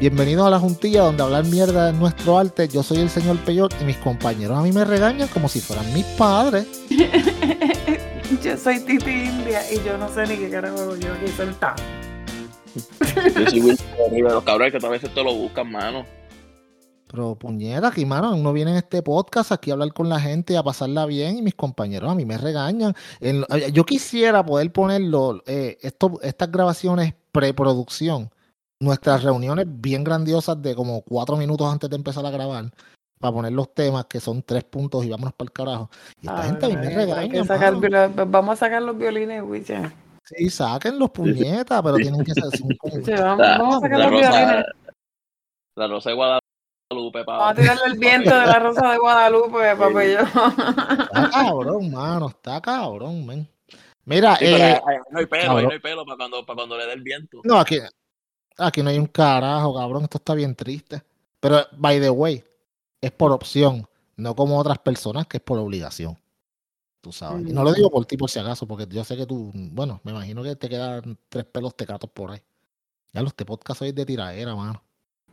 Bienvenidos a la juntilla donde hablar mierda es nuestro arte. Yo soy el señor Peyor y mis compañeros a mí me regañan como si fueran mis padres. yo soy Titi India y yo no sé ni qué carajo yo aquí sentar. Yo soy Wilson Arriba, los cabrones que a veces te lo buscan, mano. Pero puñera, aquí, mano, uno viene en este podcast aquí a hablar con la gente y a pasarla bien y mis compañeros a mí me regañan. yo quisiera poder ponerlo, eh, esto, estas grabaciones preproducción nuestras reuniones bien grandiosas de como cuatro minutos antes de empezar a grabar para poner los temas que son tres puntos y vámonos para el carajo. Y esta gente a mí me regaña. vamos a sacar los violines, güey. Sí, saquen los puñetas, pero tienen que ser sí, vamos, vamos, a sacar los violines. La Rosa de Guadalupe, Vamos a tirarle el viento de la Rosa de Guadalupe, papello. Está cabrón, mano, está cabrón, men. Mira, eh, no hay pelo, no hay pelo para cuando, para cuando le dé el viento. No, aquí, Aquí no hay un carajo, cabrón. Esto está bien triste. Pero, by the way, es por opción, no como otras personas que es por obligación. Tú sabes. Y no lo digo por ti, por si acaso, porque yo sé que tú, bueno, me imagino que te quedan tres pelos tecatos por ahí. Ya los te podcast hoy de tiradera, mano.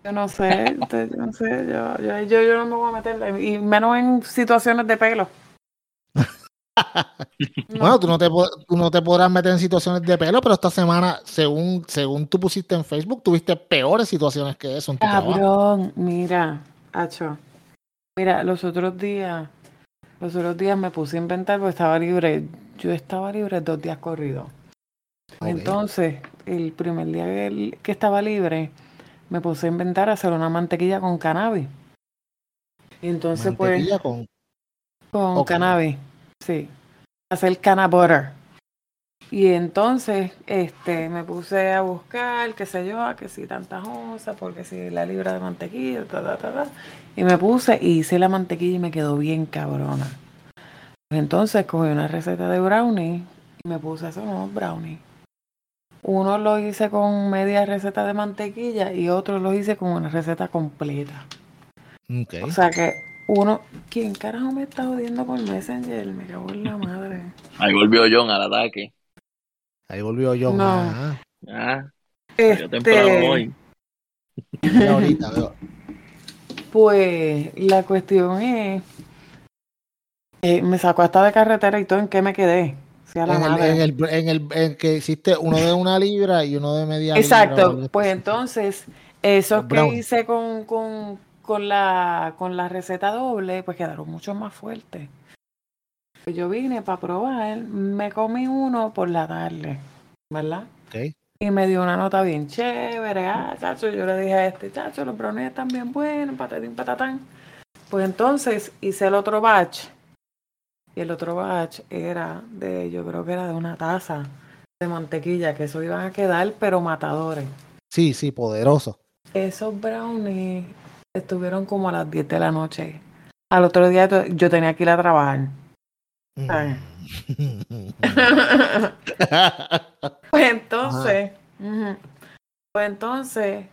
Yo no sé, yo no sé, yo, yo, yo, no me voy a meter, y menos en situaciones de pelo. bueno, tú no, te, no te podrás meter en situaciones de pelo, pero esta semana, según, según tú pusiste en Facebook, tuviste peores situaciones que eso. Cabrón, mira, Hacho. Mira, los otros días, los otros días me puse a inventar porque estaba libre. Yo estaba libre dos días corridos. Entonces, el primer día que, estaba libre, me puse a inventar hacer una mantequilla con cannabis. Y entonces, pues. con. Con cannabis. Sí, hacer cana butter. Y entonces este, me puse a buscar, qué sé yo, que si tantas onzas, porque si la libra de mantequilla, ta, ta, ta, y me puse y hice la mantequilla y me quedó bien cabrona. Pues entonces cogí una receta de brownie y me puse a hacer unos brownies. Uno lo hice con media receta de mantequilla y otro lo hice con una receta completa. O sea que uno, ¿quién carajo me está jodiendo con Messenger? Me cago en la madre. Ahí volvió John al ataque. Ahí volvió John. No. Ah. ah este... temprano hoy. ahorita veo. Pues la cuestión es, eh, me sacó hasta de carretera y todo, ¿en qué me quedé? en, el, en, el, en, el, en, que hiciste uno de una libra y uno de media Exacto, libra. pues entonces, eso que hice con, con, con la, con la receta doble, pues quedaron mucho más fuertes. Yo vine para probar, me comí uno por la tarde, ¿verdad? Okay. Y me dio una nota bien chévere. Ah, chacho, yo le dije a este, chacho, los brownies están bien buenos, patatín, patatán. Pues entonces hice el otro batch. Y el otro batch era de, yo creo que era de una taza de mantequilla, que eso iban a quedar, pero matadores. Sí, sí, poderoso. Esos brownies estuvieron como a las 10 de la noche. Al otro día yo tenía que ir a trabajar. Pues entonces, pues entonces,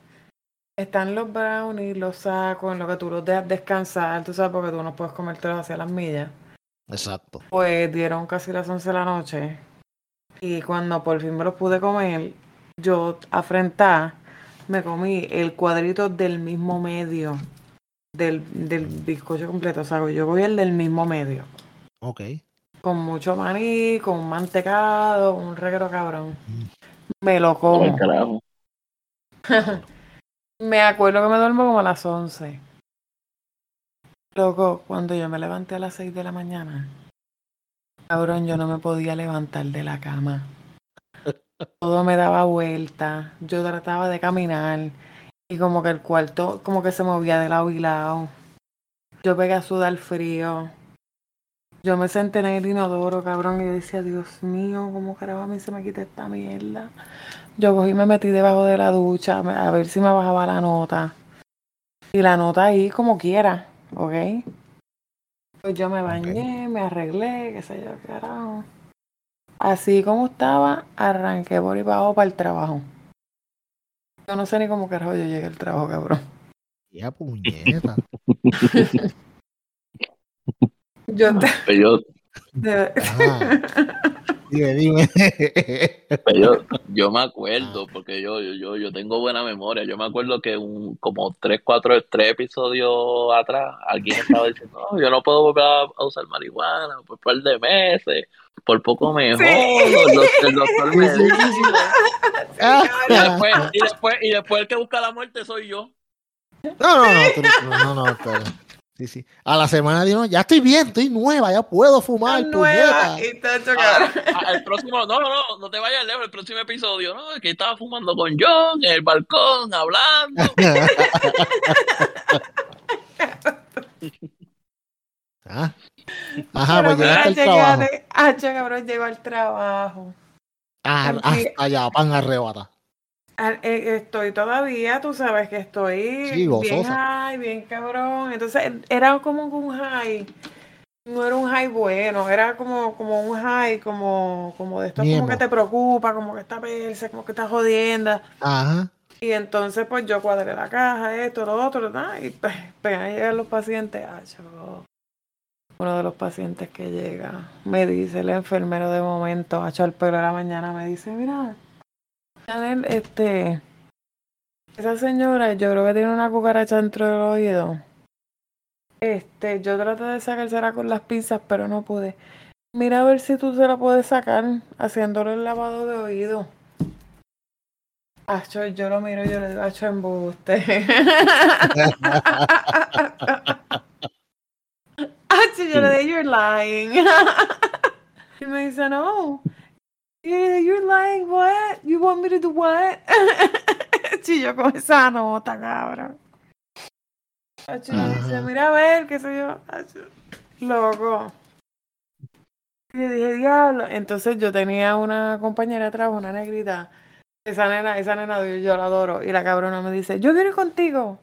están los brownies, los sacos, en lo que tú los dejas descansar, tú sabes, porque tú no puedes comértelos hacia las millas. Exacto. Pues dieron casi las 11 de la noche. Y cuando por fin me los pude comer, yo afrentar me comí el cuadrito del mismo medio del, del bizcocho completo. O sea, yo voy el del mismo medio. Ok. Con mucho maní, con mantecado, un reguero cabrón. Mm. Me lo como. me acuerdo que me duermo como a las 11. Loco, cuando yo me levanté a las 6 de la mañana, cabrón, yo no me podía levantar de la cama. Todo me daba vuelta. Yo trataba de caminar y como que el cuarto como que se movía de lado y lado. Yo pegué a sudar frío. Yo me senté en el inodoro, cabrón, y decía, Dios mío, ¿cómo carajo a mí se me quita esta mierda? Yo cogí y me metí debajo de la ducha a ver si me bajaba la nota. Y la nota ahí como quiera, ¿ok? Pues yo me bañé, me arreglé, qué sé yo, carajo. Así como estaba, arranqué por y para el trabajo. Yo no sé ni cómo carajo yo llegué al trabajo, cabrón. Ya, puñeta. yo te... Yo... Dime, dime. Pues yo, yo me acuerdo, porque yo, yo, yo, tengo buena memoria. Yo me acuerdo que un, como tres, cuatro, tres episodios atrás, alguien estaba diciendo, no, yo no puedo volver a, a usar marihuana por un par de meses, por poco mejor. El doctor, el doctor me Sí, sí, dice. sí, sí. Y después, y, después, y después el que busca la muerte soy yo. No, no, no, tú no, no, no, espera. Sí, sí. A la semana digo, ya estoy bien, estoy nueva, ya puedo fumar, nueva y tacho, Ah, ah, el próximo, no, no, no, no te vayas lejos, el próximo episodio, no, que estaba fumando con John en el balcón, hablando. Ah. Ajá, pues llegaste al trabajo. Ah, che, cabrón, llegó al trabajo. Ah, allá, pan arrebata. Eh, Estoy todavía, tú sabes que estoy Sí, bien high, bien cabrón. Entonces era como un high, no era un high bueno, era como, como un high, como, como de esto como que te preocupa, como que está perse, como que está jodiendo. Ajá. Y entonces pues yo cuadré la caja, esto, lo otro, y pues, pues llegan los pacientes. Ah, yo- uno de los pacientes que llega me dice el enfermero de momento, ha hecho el pelo de la mañana, me dice, mira, Chanel, este, esa señora yo creo que tiene una cucaracha dentro del oído. Este, yo traté de sacársela con las pinzas, pero no pude. Mira a ver si tú se la puedes sacar haciéndole el lavado de oído. Acho, yo lo miro y yo le digo, Acho, embuste. Acho, yo le digo, you're lying. y me dice, no. Yeah, you're lying, what? You want me to do what? Yo con esa nota, cabrón. Acho, dice, mira a ver, qué sé yo. Acho, loco. Y le dije, diablo. Entonces yo tenía una compañera de trabajo, una negrita. Esa nena, esa nena yo, la adoro. Y la cabrona me dice, yo quiero ir contigo.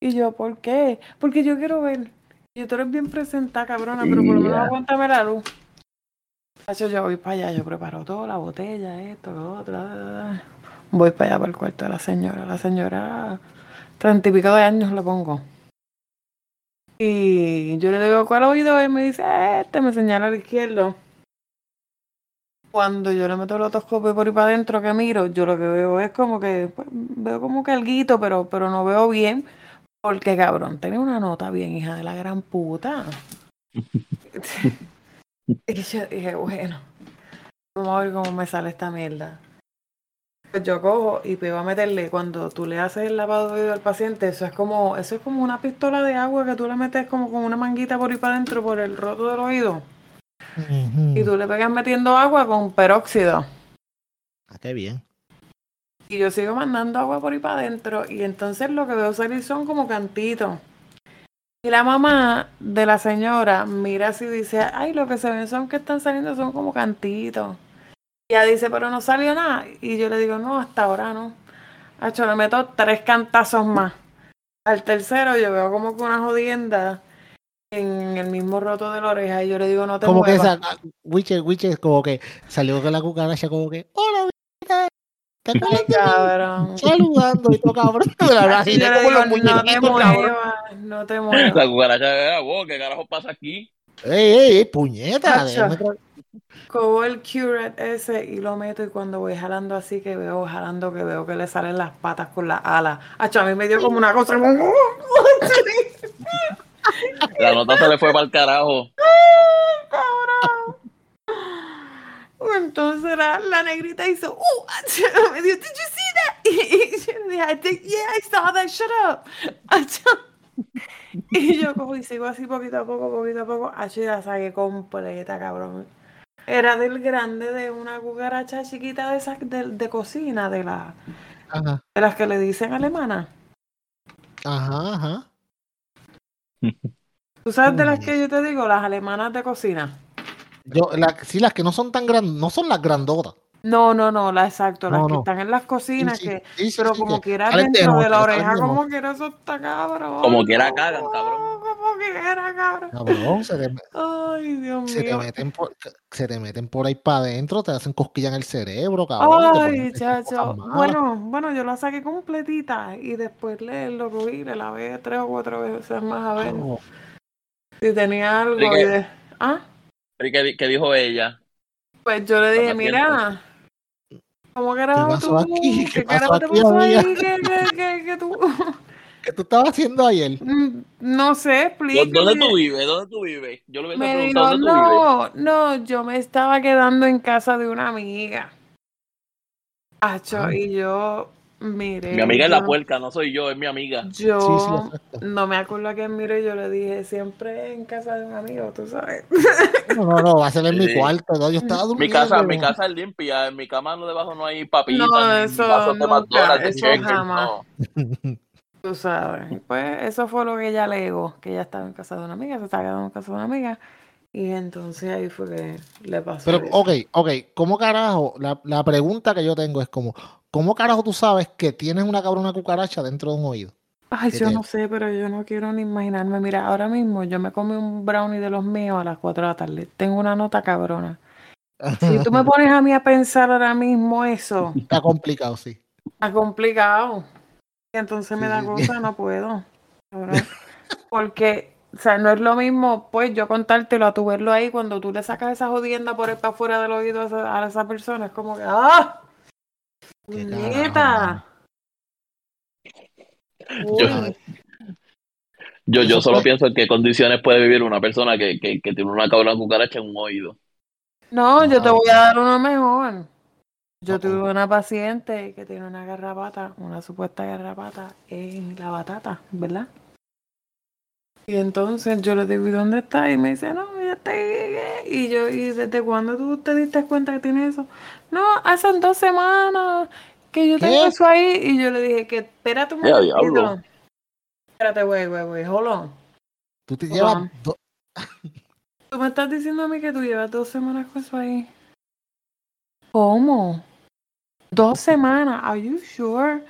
Y yo, ¿por qué? Porque yo quiero ver. Y yo, tú eres bien presentada, cabrona, pero por lo menos aguántame la luz. Yo voy para allá, yo preparo todo, la botella, esto, lo otro. Voy para allá, para el cuarto de la señora. La señora, treinta y pico de años le pongo. Y yo le digo, ¿cuál oído? Y me dice, este, me señala al izquierdo. Cuando yo le meto el otoscopio por ahí para adentro que miro, yo lo que veo es como que, pues, veo como que alguito, pero, pero no veo bien. Porque cabrón, tenía una nota bien, hija de la gran puta. y yo dije, bueno, vamos a ver cómo me sale esta mierda. Pues yo cojo y pego a meterle, cuando tú le haces el lavado de oído al paciente, eso es como, eso es como una pistola de agua que tú le metes como con una manguita por ahí para adentro, por el roto del oído. Y tú le pegas metiendo agua con peróxido. Ah, qué bien. Y yo sigo mandando agua por ahí para adentro. Y entonces lo que veo salir son como cantitos. Y la mamá de la señora mira así y dice, ay, lo que se ven son que están saliendo son como cantitos. Y ella dice, pero no salió nada. Y yo le digo, no, hasta ahora no. Hacho, le meto tres cantazos más. Al tercero yo veo como que una jodienda en el mismo roto de la oreja. Y yo le digo, no te Como que muevas. esa, Witcher, Witcher, como que salió con la cucaracha, como que, hola, ¿te acuerdas Ay, de mí? cabrón. saludando y todo cabrón. La yo le digo, los no te muevas, no te muevas. La cucaracha wow, ¿qué carajo pasa aquí? Ey, ey, ey, puñeta. Cojo el curate ese y lo meto y cuando voy jalando así que veo, jalando que veo que le salen las patas con las alas. Acho, a mí me dio como una cosa. como- La nota se le fue para el carajo. cabrón. Entonces la, la negrita hizo, uh, me dijo, did you see that? Y, yo dije, I think, yeah, I saw that, shut up. Y yo cojo y sigo así poquito a poco, poquito a poco. Y la saqué completa, cabrón. Era del grande de una cucaracha chiquita de esas de, de cocina, de, la, Ajá, de las que le dicen alemana. ajá, ajá. ¿Tú sabes de las que yo te digo? Las alemanas de cocina. Yo, la, sí, las que no son tan grandes, no son las grandotas. No, no, no, la exacto, las No, que no. están en las cocinas, Sí, sí, que, sí, sí, pero sí, como que quiera dentro de la oreja, como quiera eso está cabrón. Como quiera cagan, cabrón. Como quiera, cabrón. Cabrón, se te, Ay, Dios se te mío. meten por, se te meten por ahí para adentro, te hacen cosquilla en el cerebro, cabrón. Ay, chacho. Bueno, bueno, yo la saqué completita y después le lo cogí, le lavé tres o cuatro veces más a ver Oh, si tenía algo. De... ¿Ah? ¿Y qué, di- qué dijo ella? Pues yo le dije, mira, ¿cómo carajo tú? aquí? ¿Qué ¿Qué pasó carajo te aquí, pasó amiga? ahí? ¿Qué, qué, qué, qué tú? ¿Qué tú estabas haciendo ayer? Mm, No sé, explícame. ¿Dónde tú vives? ¿Dónde tú vives? Yo le hubiese Me dijo, dónde tú vives. no, no, yo me estaba quedando en casa de una amiga. Acho, Ah. y yo, mire. Mi amiga es la yo- puerca, no soy yo, es mi amiga. Yo Sí, sí, exacto. no me acuerdo a quién miro y yo le dije, siempre en casa de un amigo, tú sabes. No, no, no, va a ser en mi cuarto. ¿no? Yo estaba Mi durmiendo. casa, mi casa es limpia, en mi cama no debajo no hay papitas, No, eso nunca, de eso Checkers, jamás. no. Tú sabes. Pues eso fue lo que ella alegó, que ella estaba en casa de una amiga, se estaba quedando en casa de una amiga. Y entonces ahí fue que le pasó. Pero, eso. ok, ok, ¿cómo carajo? La, la pregunta que yo tengo es como, ¿cómo carajo tú sabes que tienes una cabrona cucaracha dentro de un oído? Ay, yo te- no sé, pero yo no quiero ni imaginarme. Mira, ahora mismo yo me comí un brownie de los míos a las 4 de la tarde. Tengo una nota cabrona. Si tú me pones a mí a pensar ahora mismo eso, Está complicado, sí. está complicado. Y entonces me da sí, sí. cosa, no puedo. Porque, o sea, no es lo mismo, pues, yo contártelo a tu verlo ahí cuando tú le sacas esa jodienda por el para afuera del oído a esa, a esa persona. Es como que, ¡ah! Uy, Yo- Yo, solo pienso en qué condiciones puede vivir una persona que, que, que tiene una cabrona cucaracha en un oído. No, yo te voy a dar uno mejor. Yo tuve una paciente que tiene una garrapata, una supuesta garrapata en la batata, ¿verdad? Y entonces yo le digo, ¿y dónde está? Y me dice, no, ya está. ahí". Y yo, ¿y desde cuándo tú te diste cuenta que tiene eso? No, hace dos semanas que yo tengo ¿Qué? eso ahí. Y yo le dije, que espérate un ¡Eh, a momentito. diablo! Espérate, güey, güey, güey, hold on. Tú te llevas do- Tú me estás diciendo a mí que tú llevas dos semanas con eso ahí. ¿Cómo? Dos semanas. Are you sure?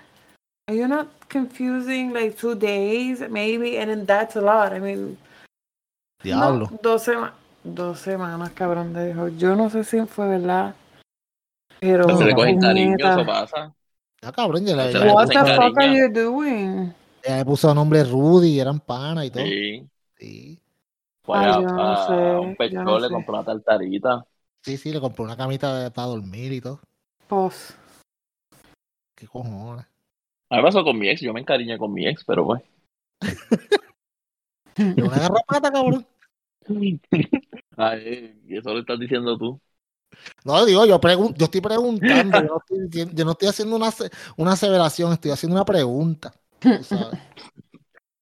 Are you not confusing like two days, maybe? And then that's a lot. I mean, Diablo. no, dos semanas. Dos semanas, cabrón, de hijo. Yo no sé si fue verdad. Pero. No, Se le cogen cariño, eso pasa. Ya cabrón, ya ya la le What the puso, fuck are you doing? ya le puso nombre Rudy, eran pana y todo. Sí. Sí, Fue Ay, a, yo no a- sé, a un pechón, no le sé. compró una tartarita. sí, sí, le compró una camita de- para dormir y todo. Pues. ¿Qué cojones? A mí me pasó con mi ex, yo me encariñé con mi ex, pero pues. ¿De una garrapata, cabrón? Ay, y eso lo estás diciendo tú. No, digo, yo, pregun- yo estoy preguntando, yo no estoy, diciendo- yo no estoy haciendo una, una aseveración, estoy haciendo una pregunta. sabes.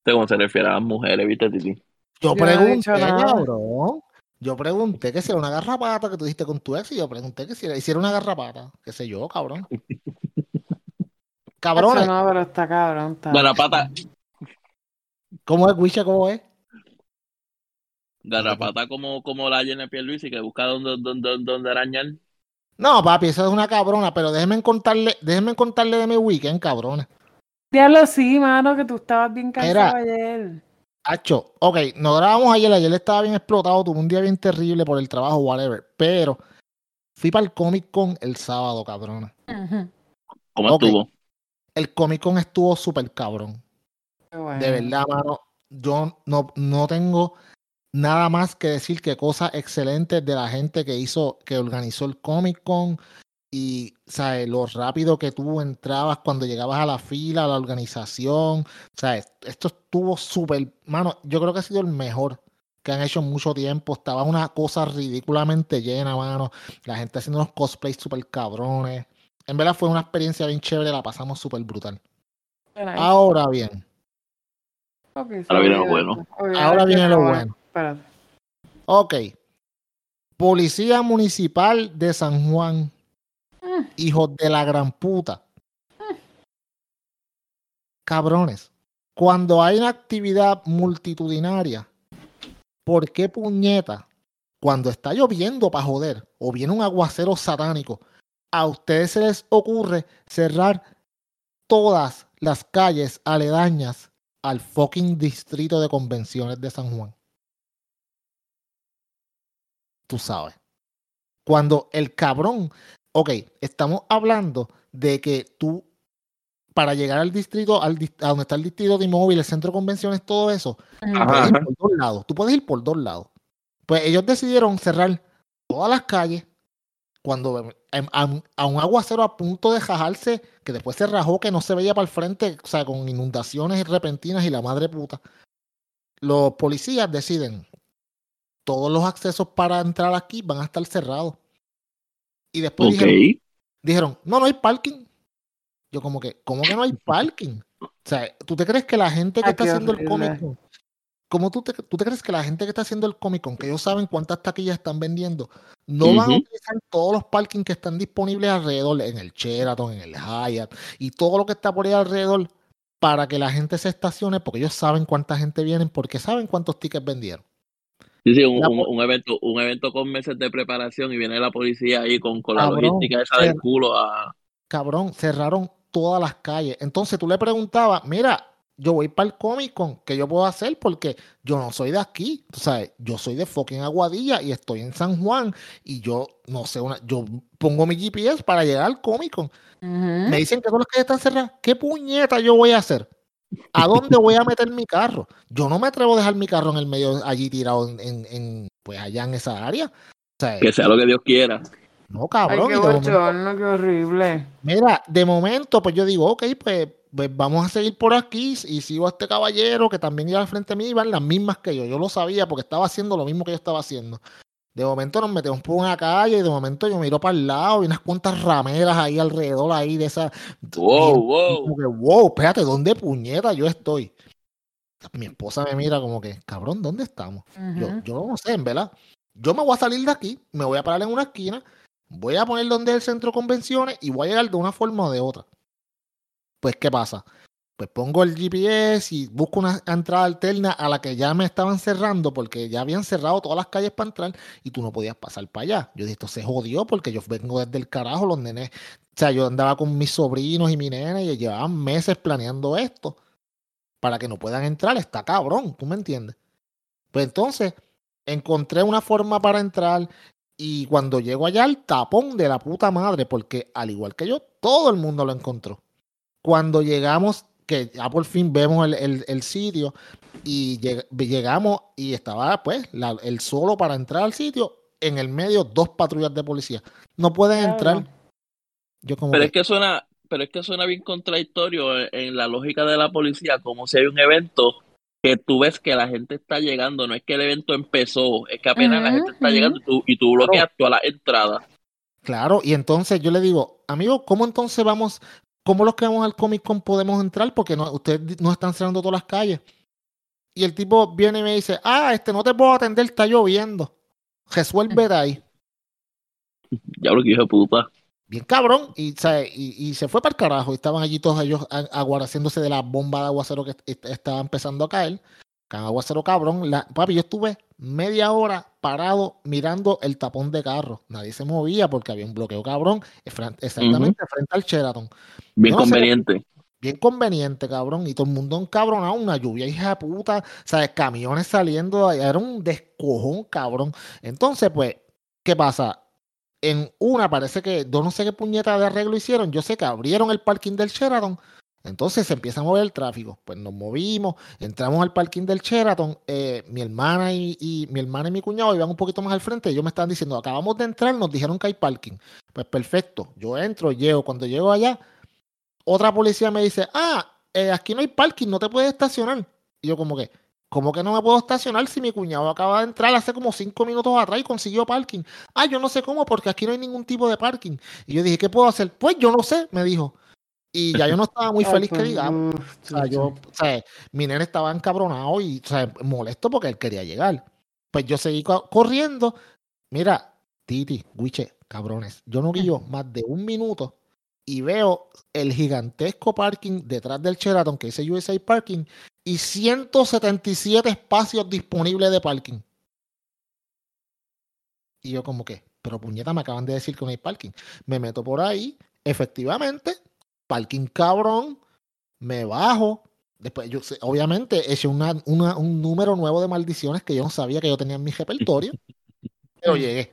De cómo se refiere a las mujeres, viste, Titi. Yo pregunté, cabrón. Yo pregunté que si era una garrapata que tú dijiste con tu ex y yo pregunté que si era, si era una garrapata. Qué sé yo, cabrón. Cabrones, No, pero está cabrón. Está. Garrapata, ¿cómo es, Wisha? ¿Cómo es? garrapata como, como la Jenny Pierluisi que busca dónde, dónde, dónde arañar. No, papi, esa es una cabrona, pero déjenme contarle, déjenme contarle de mi weekend, cabrones. Diablo, sí, mano, que tú estabas bien cansado ayer. Hacho, ok, nos grabamos ayer, ayer estaba bien explotado, tuve un día bien terrible por el trabajo, whatever, pero fui para el Comic Con el sábado, cabrona. Ujú. ¿Cómo estuvo? El Comic Con estuvo súper cabrón. Bueno. De verdad, mano, yo no, no tengo nada más que decir que cosas excelentes de la gente que hizo, que organizó el Comic Con y, ¿sabes? Lo rápido que tú entrabas cuando llegabas a la fila, a la organización, ¿sabes? Esto estuvo súper, mano, yo creo que ha sido el mejor que han hecho en mucho tiempo. Estaba una cosa ridículamente llena, mano. La gente haciendo unos cosplays súper cabrones. En verdad fue una experiencia bien chévere, la pasamos súper brutal. Ahora bien, Ahora viene lo bueno. ahora viene lo bueno. Espérate. Ok. Policía Municipal de San Juan. Mm. Hijos de la gran puta. Cabrones. Cuando hay una actividad multitudinaria, ¿por qué puñeta? Cuando está lloviendo para joder, o viene un aguacero satánico, a ustedes se les ocurre cerrar todas las calles aledañas al fucking distrito de convenciones de San Juan. Tú sabes. Cuando el cabrón, ok, estamos hablando de que tú, para llegar al distrito, al, a donde está el distrito de inmóvil, el centro de convenciones, todo eso, puedes ir por dos lados. Tú puedes ir por dos lados. Pues ellos decidieron cerrar todas las calles cuando a, un aguacero a punto de jajarse, que después se rajó, que no se veía para el frente, o sea, con inundaciones repentinas y la madre puta, los policías deciden, todos los accesos para entrar aquí van a estar cerrados. Y después dijeron, dijeron, no, no hay parking. Yo como que, ¿cómo que no hay parking? O sea, ¿tú te crees que la gente que está haciendo el cómic ¿Cómo tú te, tú te crees que la gente que está haciendo el Comic Con, que ellos saben cuántas taquillas están vendiendo, no van a utilizar todos los parkings que están disponibles alrededor, en el Sheraton, en el Hyatt y todo lo que está por ahí alrededor para que la gente se estacione porque ellos saben cuánta gente viene, porque saben cuántos tickets vendieron. Sí, sí, un, evento, un evento con meses de preparación y viene la policía ahí con, con la logística esa del culo a... Cabrón, cerraron todas las calles. Entonces tú le preguntabas, mira, yo voy para el Comic Con, que yo puedo hacer? Porque yo no soy de aquí, o sea, yo soy de fucking Aguadilla y estoy en San Juan y yo no sé, una, yo pongo mi GPS para llegar al Comic Con. Me dicen que todas las calles están cerradas. ¿Qué puñeta yo voy a hacer? ¿A dónde voy a meter mi carro? Yo no me atrevo a dejar mi carro en el medio allí tirado en, en, pues allá en esa área. que sea lo que Dios quiera. No, cabrón. qué, qué horrible. Mira, de momento, pues yo digo, ok, pues pues vamos a seguir por aquí y sigo a este caballero que también iba al frente de mí, iban las mismas que yo. Yo lo sabía porque estaba haciendo lo mismo que yo estaba haciendo. De momento nos metemos por una calle y de momento yo miro para el lado y unas cuantas rameras ahí alrededor ahí de esa. Wow, wow. wow, espérate, ¿dónde puñeta yo estoy? Mi esposa me mira como que, cabrón, ¿dónde estamos? yo, yo no sé, en verdad. Yo me voy a salir de aquí, me voy a parar en una esquina, voy a poner donde es el centro de convenciones y voy a llegar de una forma o de otra. Pues, ¿qué pasa? Pues pongo el GPS y busco una entrada alterna a la que ya me estaban cerrando porque ya habían cerrado todas las calles para entrar y tú no podías pasar para allá. Yo dije, esto se jodió porque yo vengo desde el carajo, los nenes. O sea, yo andaba con mis sobrinos y mi nena y llevaban meses planeando esto para que no puedan entrar. Está cabrón, ¿tú me entiendes? Pues entonces encontré una forma para entrar y cuando llego allá, el tapón de la puta madre, porque al igual que yo, todo el mundo lo encontró. Cuando llegamos, que ya por fin vemos el, sitio y llegamos y estaba pues el solo para entrar al sitio, en el medio dos patrullas de policía. No pueden entrar. Yo como pero es que suena, pero es que suena bien contradictorio en, la lógica de la policía, como si hay un evento que tú ves que la gente está llegando, no es que el evento empezó, es que apenas la gente está llegando y tú, y tú bloqueas toda la entrada. Claro, y entonces yo le digo, amigo, ¿cómo entonces vamos? ¿Cómo los que vamos al Comic Con podemos entrar? Porque no, ustedes no están cerrando todas las calles. Y el tipo viene y me dice, ah, este no te puedo atender, está lloviendo. Resuelve ahí. Ya lo que hijo puta. Bien cabrón. Y, y, se fue para el carajo. Y estaban allí todos ellos aguardándose de la bomba de aguacero que estaba empezando a caer. Cada aguacero cabrón. La, papi, yo estuve media hora parado mirando el tapón de carro. Nadie se movía porque había un bloqueo cabrón exactamente frente al Sheraton. Bien conveniente. bien conveniente, cabrón. Y todo el mundo encabronado, una lluvia hija de puta, ¿sabes? Camiones saliendo, era un descojón, cabrón. Entonces, pues, ¿qué pasa? En una parece que, yo no sé qué puñeta de arreglo hicieron. Yo sé que abrieron el parking del Sheraton entonces se empieza a mover el tráfico. Pues nos movimos, entramos al parking del Sheraton. Eh, mi hermana y, mi hermana y mi cuñado iban un poquito más al frente. Ellos me estaban diciendo, acabamos de entrar, nos dijeron que hay parking. Pues perfecto, yo entro, llego. Cuando llego allá, otra policía me dice, ah, eh, aquí no hay parking, no te puedes estacionar. Y yo como que, ¿cómo que no me puedo estacionar si mi cuñado acaba de entrar hace como cinco minutos atrás y consiguió parking? Ah, yo no sé cómo, porque aquí no hay ningún tipo de parking. Y yo dije, ¿qué puedo hacer? Pues yo no sé, me dijo. Y ya yo no estaba muy feliz que digamos. O sea, yo, o sea, mi nene estaba encabronado y o sea, molesto porque él quería llegar. Pues yo seguí corriendo. Mira, Titi, Wiche, cabrones. Yo no guío más de un minuto y veo el gigantesco parking detrás del Sheraton que dice USA Parking y 177 espacios disponibles de parking. Y yo como que, pero puñeta, me acaban de decir que no hay parking. Me meto por ahí, efectivamente, parking cabrón, me bajo. Después, yo obviamente, eché una, un número nuevo de maldiciones que yo no sabía que yo tenía en mi repertorio, pero llegué.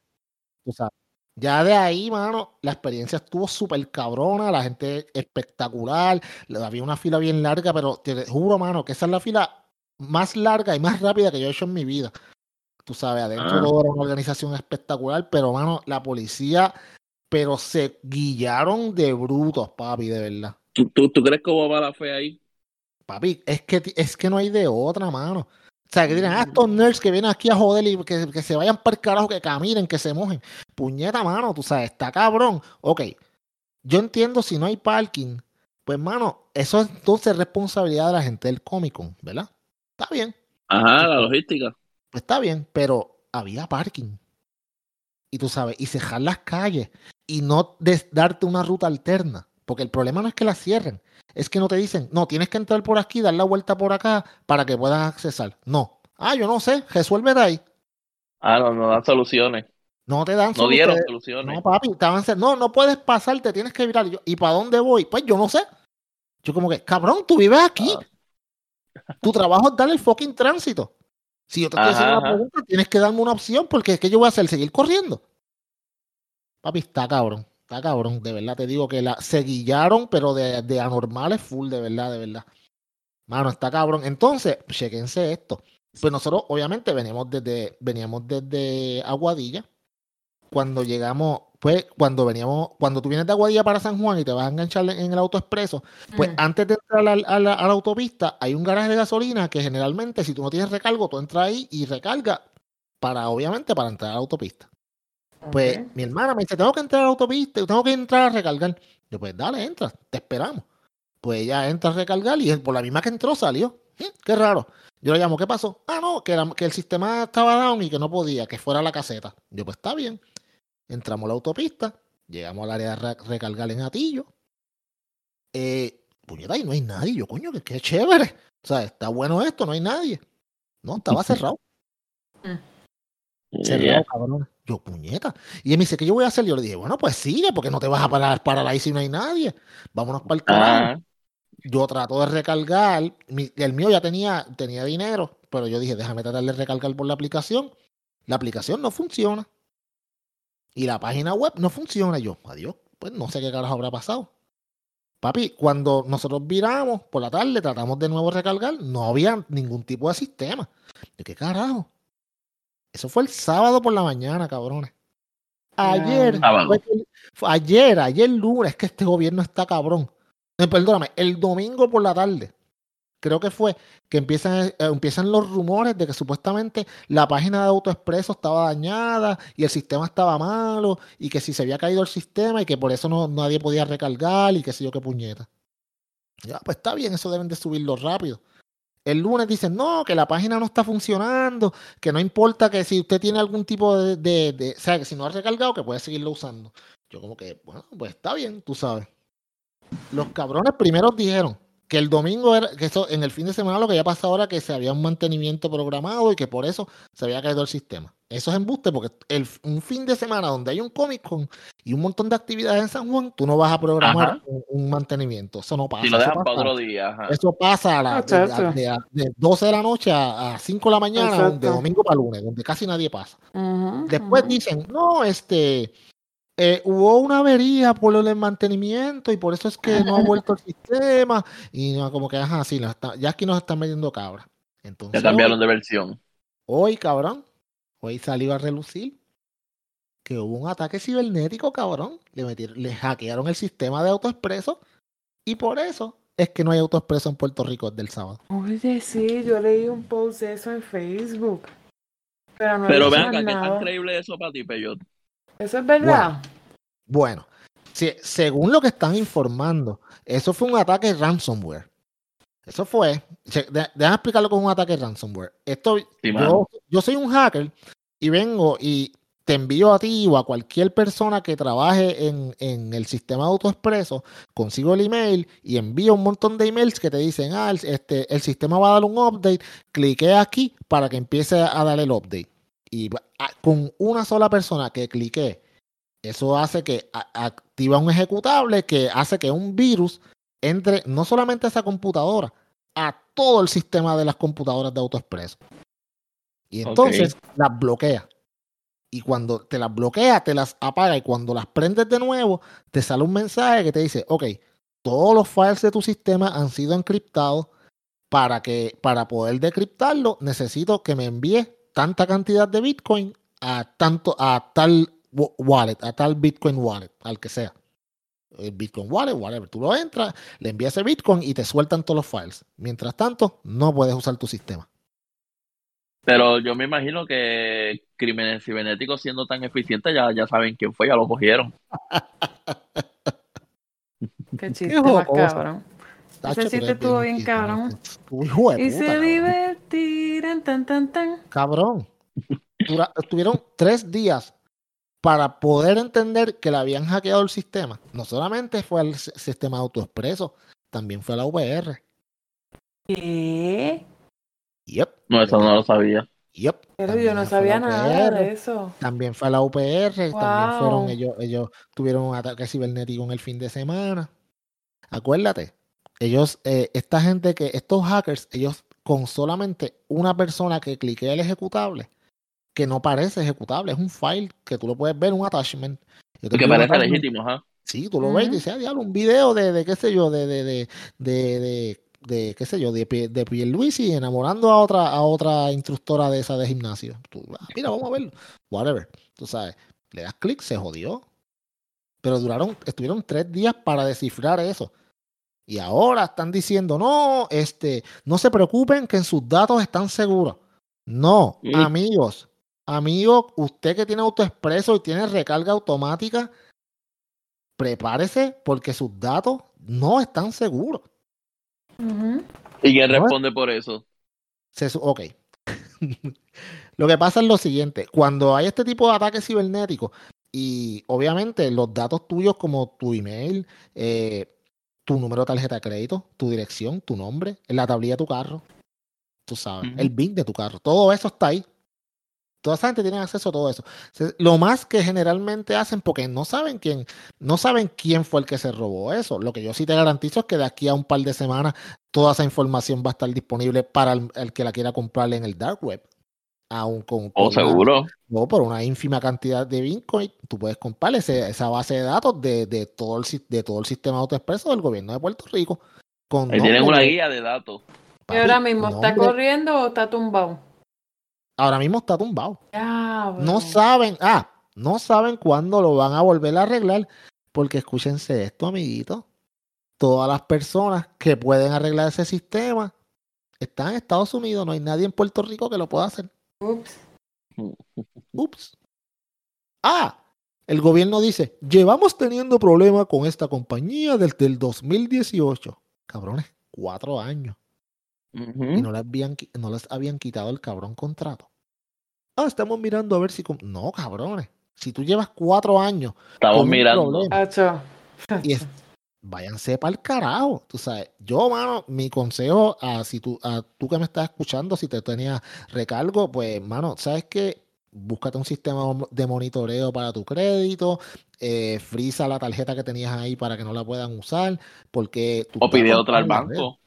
O sea, ya de ahí, mano, la experiencia estuvo súper cabrona, la gente espectacular, había una fila bien larga, pero te juro, mano, que esa es la fila más larga y más rápida que yo he hecho en mi vida. Tú sabes, adentro ah. era una organización espectacular, pero, mano, la policía pero se guillaron de brutos, papi, de verdad. ¿Tú, tú, tú crees que va la fe ahí? Papi, es que, es que no hay de otra, mano. O sea, que dirán, ah, estos nerds que vienen aquí a joder y que, que se vayan para el carajo, que caminen, que se mojen. Puñeta, mano, tú sabes, está cabrón. Ok, yo entiendo si no hay parking, pues, mano, eso es entonces responsabilidad de la gente del Comic Con, ¿verdad? Está bien. Ajá, la logística. Pues está bien, pero había parking. Y tú sabes, y cejar las calles y no darte una ruta alterna. Porque el problema no es que la cierren, es que no te dicen, no, tienes que entrar por aquí, dar la vuelta por acá para que puedas accesar. No. Ah, yo no sé, resuelve de ahí. Ah, no, no dan soluciones. No te dan No dieron soluciones. No, papi, te no, no puedes pasar, te tienes que virar. ¿Y para dónde voy? Pues yo no sé. Yo como que, cabrón, tú vives aquí. Ah. Tu trabajo es darle el fucking tránsito. Si yo te estoy haciendo una pregunta, tienes que darme una opción, porque es que yo voy a hacer seguir corriendo. Papi, está cabrón. Está cabrón, de verdad te digo que la se guillaron, pero de, de anormales full, de verdad, de verdad. Mano, está cabrón. Entonces, chequense esto. Pues nosotros, obviamente, veníamos desde, veníamos desde Aguadilla. Cuando llegamos, pues, cuando veníamos, cuando tú vienes de Aguadilla para San Juan y te vas a enganchar en el auto expreso, pues antes de entrar a la, autopista, hay un garaje de gasolina que generalmente, si tú no tienes recargo, tú entras ahí y recarga para, obviamente, para entrar a la autopista. Pues mi hermana me dice, tengo que entrar a la autopista, tengo que entrar a recargar. Yo, pues dale, entra, te esperamos. Pues ella entra a recargar y por la misma que entró salió. ¿Eh? Qué raro. Yo le llamo, ¿qué pasó? Ah, no, que, que el sistema estaba down y que no podía, que fuera la caseta. Yo, pues está bien. Entramos a la autopista, llegamos al área de recargar en Atillo. Eh, puñeta, y no hay nadie. Yo, coño, que qué chévere. O sea, está bueno esto, no hay nadie. No, estaba cerrado. Mm. Cerrado, cabrón. Yo, puñeta. Y él me dice, ¿qué yo voy a hacer? Yo le dije, bueno, pues sigue, porque no te vas a parar, parar ahí si no hay nadie. Vámonos para el canal. Yo trato de recargar. el mío ya tenía, tenía dinero, pero yo dije, déjame tratar de recargar por la aplicación. La aplicación no funciona. Y la página web no funciona. yo, adiós, pues no sé qué carajo habrá pasado. Papi, cuando nosotros viramos por la tarde, tratamos de nuevo recargar, no había ningún tipo de sistema. ¿De qué carajo? Eso fue el sábado por la mañana, cabrones. Ayer, ayer, ayer lunes, que este gobierno está cabrón. Eh, perdóname, el domingo por la tarde, creo que fue que empiezan, eh, empiezan los rumores de que supuestamente la página de AutoExpreso estaba dañada y el sistema estaba malo y que si se había caído el sistema y que por eso no, nadie podía recargar y qué sé yo qué puñeta. Ya, pues está bien, eso deben de subirlo rápido. El lunes dicen, no, que la página no está funcionando, que no importa que si usted tiene algún tipo de, o sea, que si no ha recargado, que puede seguirlo usando. Yo como que, bueno, pues está bien, tú sabes. Los cabrones primero dijeron, que el domingo era, que eso en el fin de semana lo que ya pasado ahora que se había un mantenimiento programado y que por eso se había caído el sistema. Eso es embuste porque el, un fin de semana donde hay un Comic Con y un montón de actividades en San Juan, tú no vas a programar un, mantenimiento. Eso no pasa. lo dejan para otro día. Eso pasa a la, de, 12 de la noche a, 5 de la mañana, de domingo para lunes, donde casi nadie pasa. Después dicen, no, este eh, hubo una avería por el mantenimiento y por eso es que no ha vuelto el sistema. Y no, como que, ajá, sí, ya aquí nos están metiendo cabra. Entonces, ya cambiaron de versión. Hoy, cabrón, hoy salió a relucir que hubo un ataque cibernético, cabrón. Le, metieron, le hackearon el sistema de AutoExpreso y por eso es que no hay AutoExpreso en Puerto Rico desde el sábado. Oye, sí, yo leí un post de eso en Facebook. Pero, no pero vean, ¿qué tan increíble eso para ti, Peyot? Eso es verdad. Bueno, según lo que están informando, eso fue un ataque ransomware. Eso fue. déjame explicarlo con un ataque ransomware. Esto, yo, soy un hacker y vengo y te envío a ti o a cualquier persona que trabaje en, en, el sistema de AutoExpreso, consigo el email y envío un montón de emails que te dicen, ah, este, el sistema va a dar un update, clique aquí para que empiece a dar el update. Y con una sola persona que clique, eso hace que activa un ejecutable que hace que un virus entre no solamente a esa computadora, a todo el sistema de las computadoras de AutoExpreso. Y entonces las bloquea. Y cuando te las bloquea, te las apaga. Y cuando las prendes de nuevo, te sale un mensaje que te dice, ok, todos los files de tu sistema han sido encriptados. Para, que, para poder decriptarlo, necesito que me envíes tanta cantidad de Bitcoin a, tanto, a tal wallet, a tal Bitcoin wallet, al que sea. El Bitcoin wallet, whatever. Tú lo entras, le envías ese Bitcoin y te sueltan todos los files. Mientras tanto, no puedes usar tu sistema. Pero yo me imagino que crímenes cibernéticos siendo tan eficientes ya, ya saben quién fue, ya lo cogieron. Qué chiste más cabrón. Ese chiste estuvo bien cabrón. y se divertirán tan tan tan. Cabrón. Estuvieron tres días para poder entender que le habían hackeado el sistema. No solamente fue al sistema autoexpreso, también fue a la UPR. ¿Qué? Yep. No, eso no lo sabía. Yep. Pero yo no sabía nada de eso. También fue a la UPR, también fueron ellos, ellos tuvieron un ataque cibernético en el fin de semana. Acuérdate, ellos, eh, esta gente que, estos hackers, ellos con solamente una persona que clique el ejecutable, que no parece ejecutable, es un file que tú lo puedes ver, un attachment. Que parece legítimo, ¿ah? Sí, tú lo ves y dices, ah, diablo, un video de, de, qué sé yo, de, de, de, de, de qué sé yo, de, de Pierluisi enamorando a otra, a otra instructora de esa de gimnasio. Tú, ah, mira, vamos a verlo. Whatever. Tú sabes, le das clic, se jodió. Pero duraron, estuvieron tres días para descifrar eso. Y ahora están diciendo, no, este, no se preocupen que en sus datos están seguros. No, amigos, amigos, usted que tiene autoexpreso y tiene recarga automática, prepárese porque sus datos no están seguros. ¿Y quién responde por eso? ok. lo que pasa es lo siguiente, cuando hay este tipo de ataques cibernéticos y obviamente los datos tuyos como tu email, eh, tu número de tarjeta de crédito, tu dirección, tu nombre, la tablilla de tu carro, tú sabes, el BIN de tu carro, todo eso está ahí. Toda esa gente tiene acceso a todo eso. Lo más que generalmente hacen, porque no saben quién, no saben quién fue el que se robó eso. Lo que yo sí te garantizo es que de aquí a un par de semanas toda esa información va a estar disponible para el, que la quiera comprar en el dark web. Aún con, oh, seguro. No, por una ínfima cantidad de Bitcoin, tú puedes comprar esa base de datos de, de, todo el, de todo el sistema autoexpreso del gobierno de Puerto Rico. Ahí tienen una guía de datos. ¿Y ahora mismo está corriendo o está tumbado? Ahora mismo está tumbado. No saben, ah, no saben cuándo lo van a volver a arreglar, porque escúchense esto, amiguitos. Todas las personas que pueden arreglar ese sistema están en Estados Unidos, no hay nadie en Puerto Rico que lo pueda hacer. Ups. Ups. Ah, el gobierno dice, llevamos teniendo problemas con esta compañía desde el 2018. Cabrones, cuatro años. Y no les, habían, no les habían quitado el cabrón contrato. Ah, estamos mirando a ver si. No, cabrones. Si tú llevas cuatro años. Estamos mirando. y váyanse para el carajo. Tú sabes, yo, mano, mi consejo a, si tú, a tú que me estás escuchando, si te tenías recargo, pues, mano, ¿sabes qué? Búscate un sistema de monitoreo para tu crédito, eh, frisa la tarjeta que tenías ahí para que no la puedan usar, porque... o pide otra al banco.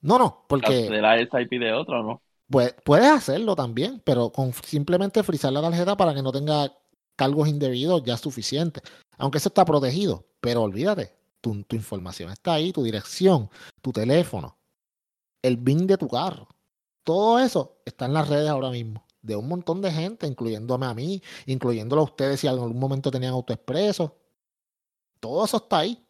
No, no, porque... ¿De la esa y pide otra o no? Puedes hacerlo también, pero con simplemente frizar la tarjeta para que no tenga cargos indebidos ya es suficiente. Aunque eso está protegido, pero olvídate, tu, tu información está ahí, tu dirección, tu teléfono, el BIN de tu carro. Todo eso está en las redes ahora mismo de un montón de gente, incluyéndome a mí, incluyéndolo a ustedes si en algún momento tenían autoexpreso. Todo eso está ahí.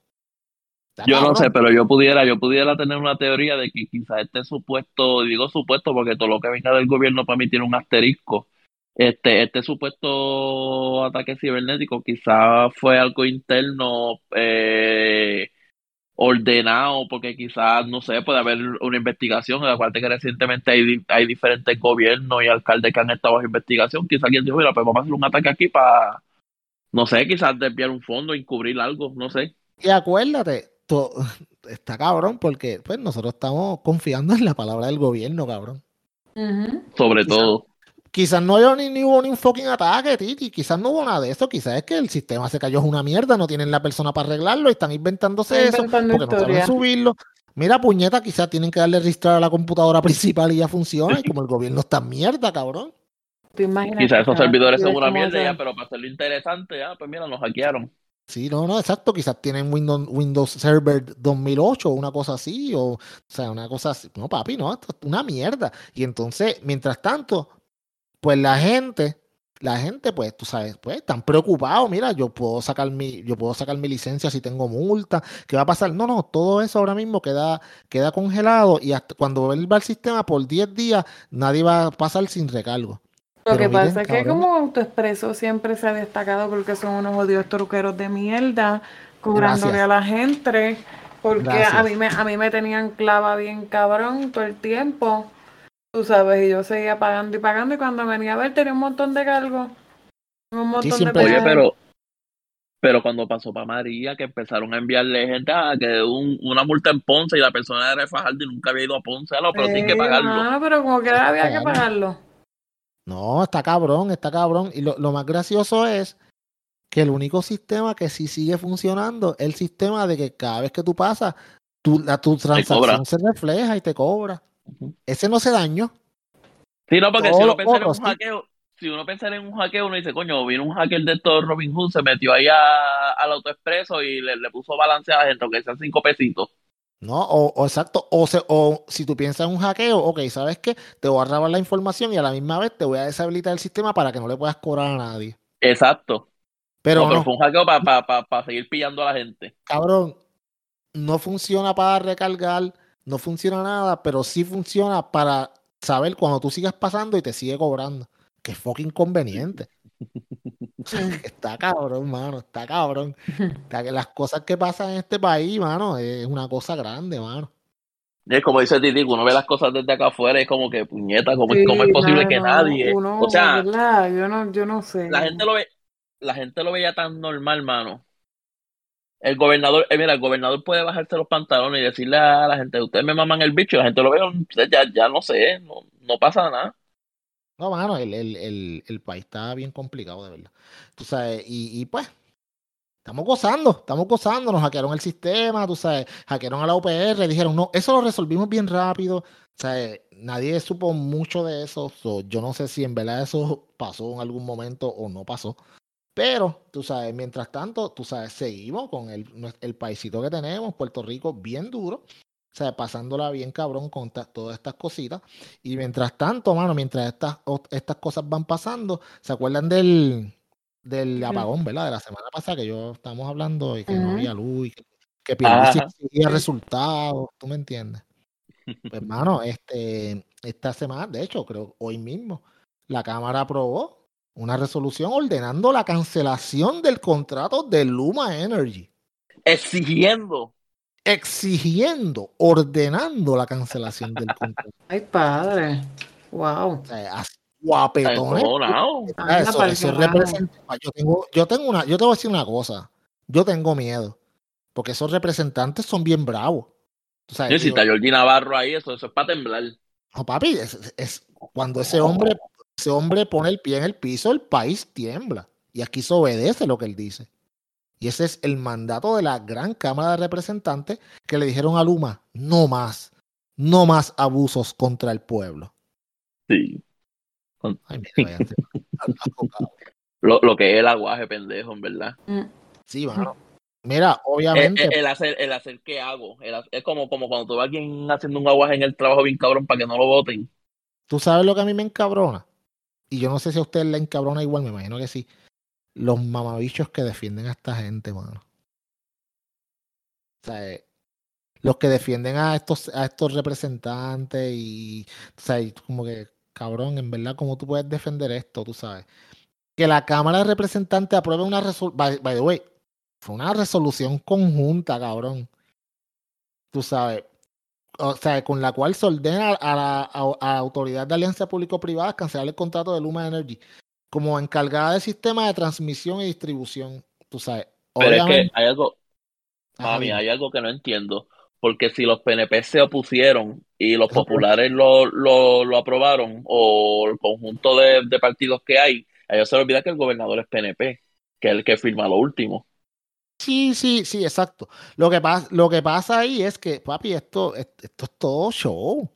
Yo no sé, pero yo pudiera, yo pudiera tener una teoría de que quizás este supuesto, digo supuesto porque todo lo que venga del gobierno para mí tiene un asterisco. Este, este supuesto ataque cibernético quizás fue algo interno eh, ordenado, porque quizás, no sé, puede haber una investigación, cual que recientemente hay, hay diferentes gobiernos y alcaldes que han estado bajo investigación. Quizás alguien dijo, mira, pues vamos a hacer un ataque aquí para, no sé, quizás desviar un fondo, encubrir algo, no sé. Y acuérdate, está cabrón porque pues nosotros estamos confiando en la palabra del gobierno, cabrón. Sobre todo. Quizás no haya ni, hubo ni un fucking ataque, Titi. Quizás no hubo nada de eso. Quizás es que el sistema se cayó es una mierda, no tienen la persona para arreglarlo y están inventándose eso porque no saben subirlo. Mira, puñeta, quizás tienen que darle registrar a la computadora principal y ya funciona. Y como el gobierno está mierda, cabrón. Quizás esos servidores son una mierda ya, pero para hacerlo interesante, ya, pues mira, nos hackearon. Sí, no, no, exacto. Quizás tienen Windows, Windows Server 2008 o una cosa así, o, sea, una cosa así. No, papi, no, esto es una mierda. Y entonces, mientras tanto, pues la gente la gente, pues, tú sabes, pues, están preocupados. Mira, yo puedo sacar mi, yo puedo sacar mi licencia si tengo multa. ¿Qué va a pasar? No, no, todo eso ahora mismo queda, queda congelado y hasta cuando vuelva el sistema por 10 días, nadie va a pasar sin recargo. Lo que pasa es que como AutoExpreso siempre se ha destacado porque son unos odios truqueros de mierda, cobrándole a la gente, porque a mí, me, a mí me tenían clava bien cabrón todo el tiempo, tú sabes, y yo seguía pagando y pagando y cuando venía a ver tenía un montón de cargos, un montón de Oye, pero, pero cuando pasó para María, que empezaron a enviarle gente a que un, una multa en Ponce y la persona era de Fajardo y nunca había ido a Ponce, pero tiene que pagarlo. No, pero como que había que pagarlo. No, está cabrón, está cabrón. Y lo, más gracioso es que el único sistema que sí sigue funcionando es el sistema de que cada vez que tú pasas, tu, la, tu transacción se refleja y te cobra. Ese no se daño. Sí, no, porque si uno piensa en un hackeo, si uno piensa en un hackeo, uno dice, coño, vino un hacker de todo Robin Hood, se metió ahí al autoexpreso y le, le, puso balance a la gente, aunque sean cinco pesitos. ¿No? O, exacto, o, o, si tú piensas en un hackeo, ok, ¿sabes qué? Te voy a robar la información y a la misma vez te voy a deshabilitar el sistema para que no le puedas cobrar a nadie. Exacto. Pero, no, pero fue un hackeo para seguir pillando a la gente. Cabrón, no funciona para recargar, no funciona nada, pero sí funciona para saber cuando tú sigas pasando y te sigue cobrando. Qué fucking conveniente. está cabrón, mano, está cabrón. las cosas que pasan en este país, mano, es una cosa grande, mano. Es como dice Titi, uno ve las cosas desde acá afuera y es como que puñeta, como, es posible que nadie. o sea, yo no, yo no sé. La gente lo ve, la gente lo veía tan normal, mano. El gobernador, eh, mira, el gobernador puede bajarse los pantalones y decirle a la gente, ustedes me maman el bicho, la gente lo ve, ya, ya no sé, no, no pasa nada. No, mano, el, el, el, país está bien complicado, de verdad. Tú sabes, y, pues, estamos gozando, estamos gozando, nos hackearon el sistema, tú sabes, hackearon a la UPR, dijeron, no, eso lo resolvimos bien rápido, o sea, nadie supo mucho de eso, yo no sé si en verdad eso pasó en algún momento o no pasó, pero, tú sabes, mientras tanto, tú sabes, seguimos con el, el paisito que tenemos, Puerto Rico, bien duro, o sea, pasándola bien cabrón con todas estas cositas. Y mientras tanto, mano, mientras estas, estas cosas van pasando, ¿se acuerdan del, del apagón, verdad? De la semana pasada que yo estamos hablando y que no había luz y que, que había resultados, ¿tú me entiendes? Pues, hermano, este, esta semana, de hecho, creo hoy mismo, la Cámara aprobó una resolución ordenando la cancelación del contrato de Luma Energy. Exigiendo exigiendo, ordenando la cancelación del contrato. Ay, padre. Wow. guapetones. Eso, representa, yo tengo, yo tengo una, yo te voy a decir una cosa. Yo tengo miedo. Porque esos representantes son bien bravos. yo, si está Jordi Navarro ahí, eso, eso es para temblar. No, papi, es, es, cuando ese hombre, ese hombre pone el pie en el piso, el país tiembla. Y aquí se obedece lo que él dice. Y ese es el mandato de la gran Cámara de Representantes que le dijeron a Luma, no más, no más abusos contra el pueblo. Sí. lo, lo, que es el aguaje pendejo, en verdad. Mm. Sí, bueno. Mira, obviamente. El, hacer, el hacer qué hago. es como, como cuando tú ves a alguien haciendo un aguaje en el trabajo bien cabrón para que no lo voten. ¿Tú sabes lo que a mí me encabrona? Y yo no sé si a usted le encabrona igual, me imagino que sí los mamabichos que defienden a esta gente, mano. O sea, eh, los que defienden a estos, a estos representantes y, o sea, como que, cabrón, en verdad, ¿cómo tú puedes defender esto? Tú sabes. Que la Cámara de Representantes apruebe una resolución, by, the way, fue una resolución conjunta, cabrón. Tú sabes. O sea, con la cual se ordena a la, a la Autoridad de Alianza Público-Privada cancelar el contrato de Luma Energy como encargada de sistema de transmisión y distribución. Tú sabes. Pero es que hay algo, mami, hay algo que no entiendo. Porque si los PNP se opusieron y los populares lo, lo, lo aprobaron, o el conjunto de, de, partidos que hay, a ellos se les olvida que el gobernador es PNP, que es el que firma lo último. Sí, sí, sí, exacto. Lo que, pasa, lo que pasa ahí es que, papi, esto, esto es todo show.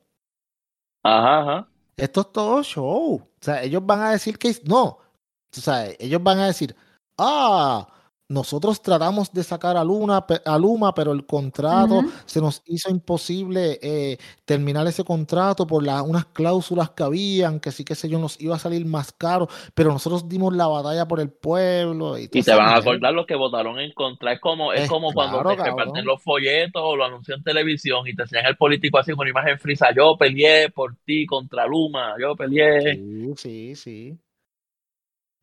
Ajá, ajá. Esto es todo show. O sea, ellos van a decir que no. O sea, ellos van a decir, ah, nosotros tratamos de sacar a, Luna, a Luma, pero el contrato se nos hizo imposible eh, terminar ese contrato por unas cláusulas que habían, que sí que sé yo, nos iba a salir más caro, pero nosotros dimos la batalla por el pueblo. Y, te van a acordar los que votaron en contra. Es como, es, como cuando te reparten los folletos o lo anuncian en televisión y te enseñan el político así con una imagen frisa. Yo peleé por ti contra Luma, yo peleé. Sí, sí, sí.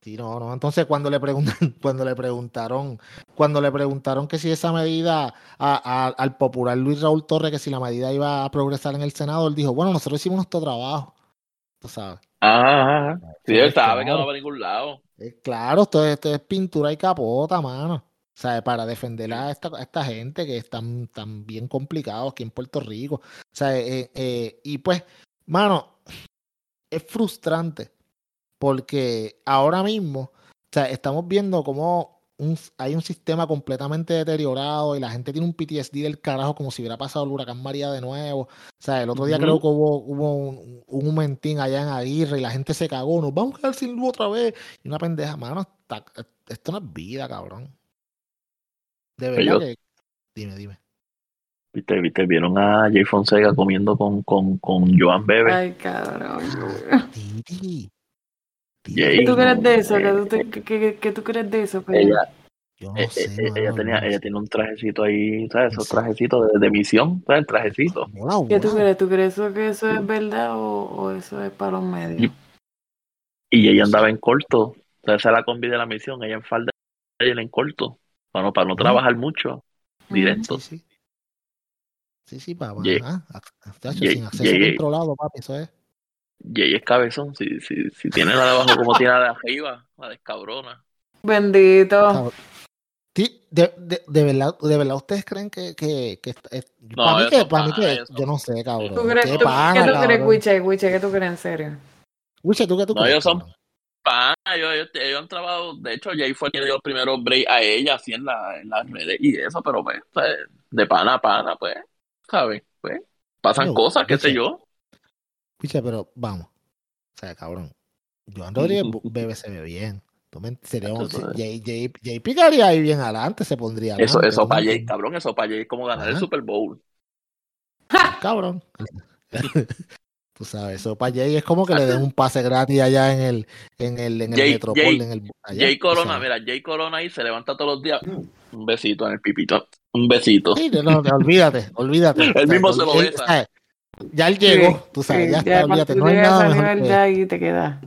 Sí, no, no. Entonces, cuando le preguntan, cuando le preguntaron, cuando le preguntaron que si esa medida al popular Luis Raúl Torres, que si la medida iba a progresar en el Senado, él dijo, bueno, nosotros hicimos nuestro trabajo. Tú sabes. Ah, sí, él sabe que no va a ningún lado. claro, esto, esto, es pintura y capota, mano. O sea, para defender a esta, esta gente que están tan bien complicados aquí en Puerto Rico. O sea, eh, eh, y pues, mano, es frustrante porque ahora mismo, o sea, estamos viendo cómo hay un sistema completamente deteriorado y la gente tiene un PTSD del carajo como si hubiera pasado el huracán María de nuevo. O sea, el otro día creo que hubo, hubo un, un, momentín allá en Aguirre y la gente se cagó, nos vamos a quedar sin luz otra vez. Y una pendeja, mano, esto no es vida, cabrón. De verdad que... Dime, dime. Viste, viste, vieron a Jay Fonseca comiendo con, con, con Joan Bebe. Ay, cabrón. ¿Qué tú crees de eso? ¿Qué tú, crees de eso? Ella, yo eh, sé, eh, ella, tenía, ella tiene un trajecito ahí, ¿sabes? Esos trajecitos de, misión, ¿sabes? El trajecito. ¿Qué tú crees? ¿Tú crees que eso es verdad o, eso es para los medios? Y, ella andaba en corto. O sea, esa es la combi de la misión. Ella en falda, ella en corto. Para no, para no trabajar mucho. Directo. Sí, sí. Sí, sí, papá. Ah, sin acceso controlado, papi, eso es. Jay es cabezón, si, si, si tiene la de abajo como tiene la de arriba, la descabrona. Bendito. Sí, de, de, de, verdad, de verdad, ¿ustedes creen que, que, que no, para mí que, para mí que yo no sé, cabrón. ¿Tú crees, ¿Qué, tú, pana, ¿qué tú crees, Wiche? Wiche, ¿qué tú crees en serio? Wiche, ¿tú qué tú no, crees? ellos son pana, ellos, ellos, ellos, han trabajado, de hecho, Jay fue el que dio el primero break a ella, así en, la, en las redes y eso, pero pues, pues de pana a pana, pues, ¿sabes? Pues, pasan cosas, qué sé yo. Picha, pero vamos. O sea, cabrón. Joan Rodríguez bebe se ve bien. Sería un, Jay, Jay, Jay picaría ahí bien adelante, se pondría. Eso, eso para Jay, cabrón, eso para Jay es como ganar el Super Bowl. Cabrón. Tú sabes, eso para Jay es como que le den un pase gratis allá en el, en el, en el Metropol. en el, Jay Corona, mira, Jay Corona ahí se levanta todos los días. Un besito en el pipito. Un besito. Sí, no, olvídate, olvídate. Él mismo se lo besa. Ya él llegó, tú sabes, ya, está, olvídate, no hay nada mejor que... y te queda.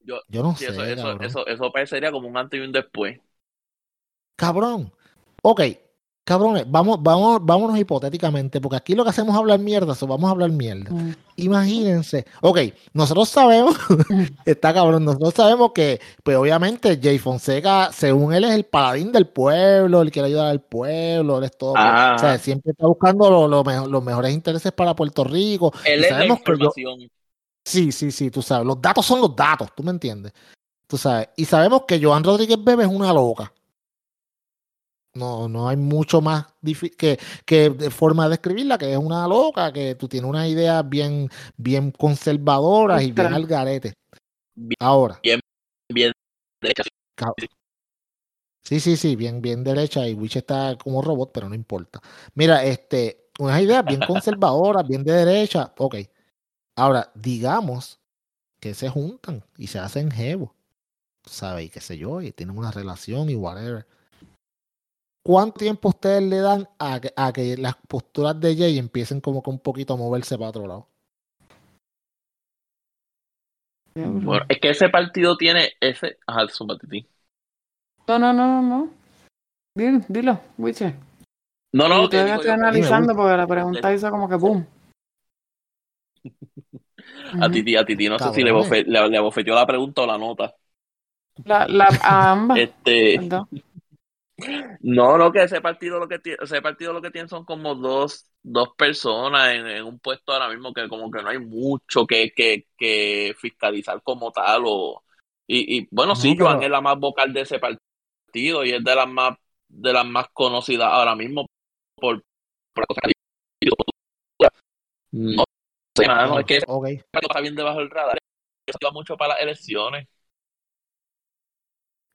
Yo, yo no sé, eso, eso, eso, eso, parecería como un antes y un después. Cabrón. Ok, cabrones, vamos, vamos, vámonos hipotéticamente, porque aquí lo que hacemos es hablar mierda, o vamos a hablar mierda. Mm. Imagínense, ok, nosotros sabemos, está cabrón, nosotros sabemos que, pues obviamente Jay Fonseca, según él, es el paladín del pueblo, él quiere ayudar al pueblo, él es todo, o sea, siempre está buscando los mejores intereses para Puerto Rico. Él es sabemos la información. sí, sí, sí, tú sabes, los datos son los datos, tú me entiendes. Tú sabes, y sabemos que Joan Rodríguez Bebe es una loca. No, no hay mucho más que, que de forma de describirla, que es una loca, que tú tienes unas ideas bien, bien conservadoras y bien al garete. Ahora. Bien, bien derecha. Sí, sí, sí, bien, bien derecha y Witch está como robot, pero no importa. Mira, este, unas ideas bien conservadoras, bien de derecha, ok. Ahora, digamos que se juntan y se hacen jevo, ¿sabes? Y qué sé yo, y tienen una relación y whatever ¿Cuánto tiempo ustedes le dan a que, a que las posturas de Jay empiecen como que un poquito a moverse para otro lado? Bueno, es que ese partido tiene ese. Ajá, un No, no, no, no, no. Dilo, dilo, Wiche. No, no, Yo estoy analizando porque la pregunta hizo como que boom. a Titi, a Titi, no sé si le, bofe, le, bofeteó la pregunta o la nota. La, la, a ambas. Este. No, no, que ese partido lo que tiene, ese partido lo que tiene son como dos, dos personas en, un puesto ahora mismo que como que no hay mucho que, que, que fiscalizar como tal. O, y, y bueno, sí, Joan es la más vocal de ese partido y es de las más, de las más conocidas ahora mismo por, por No sé, no, es que okay. está bien debajo del radar. Eso va mucho para las elecciones.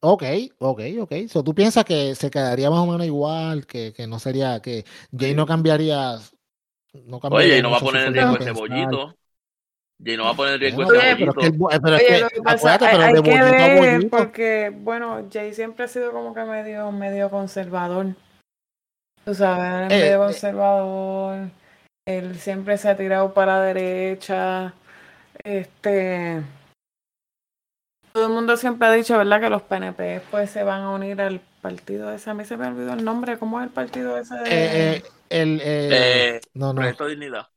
Ok, ok, ok. So, ¿Tú piensas que se quedaría más o menos igual? Que, que no sería, que Jay no cambiaría. No cambiaría Oye, y no va a poner en riesgo de ese pensar. bollito. Jay no va a poner en riesgo el bollito. bo- pero es que, hay, ver, porque, bueno, Jay siempre ha sido como que medio, medio conservador. Tú sabes, él es Eh, medio eh. conservador. Él siempre se ha tirado para la derecha. Este. Todo el mundo siempre ha dicho, ¿verdad? Que los PNP pues se van a unir al partido ese. A mí se me olvidó el nombre. ¿Cómo es el partido ese de Eh, eh, el, eh, Eh, no, no. Proyecto Dignidad.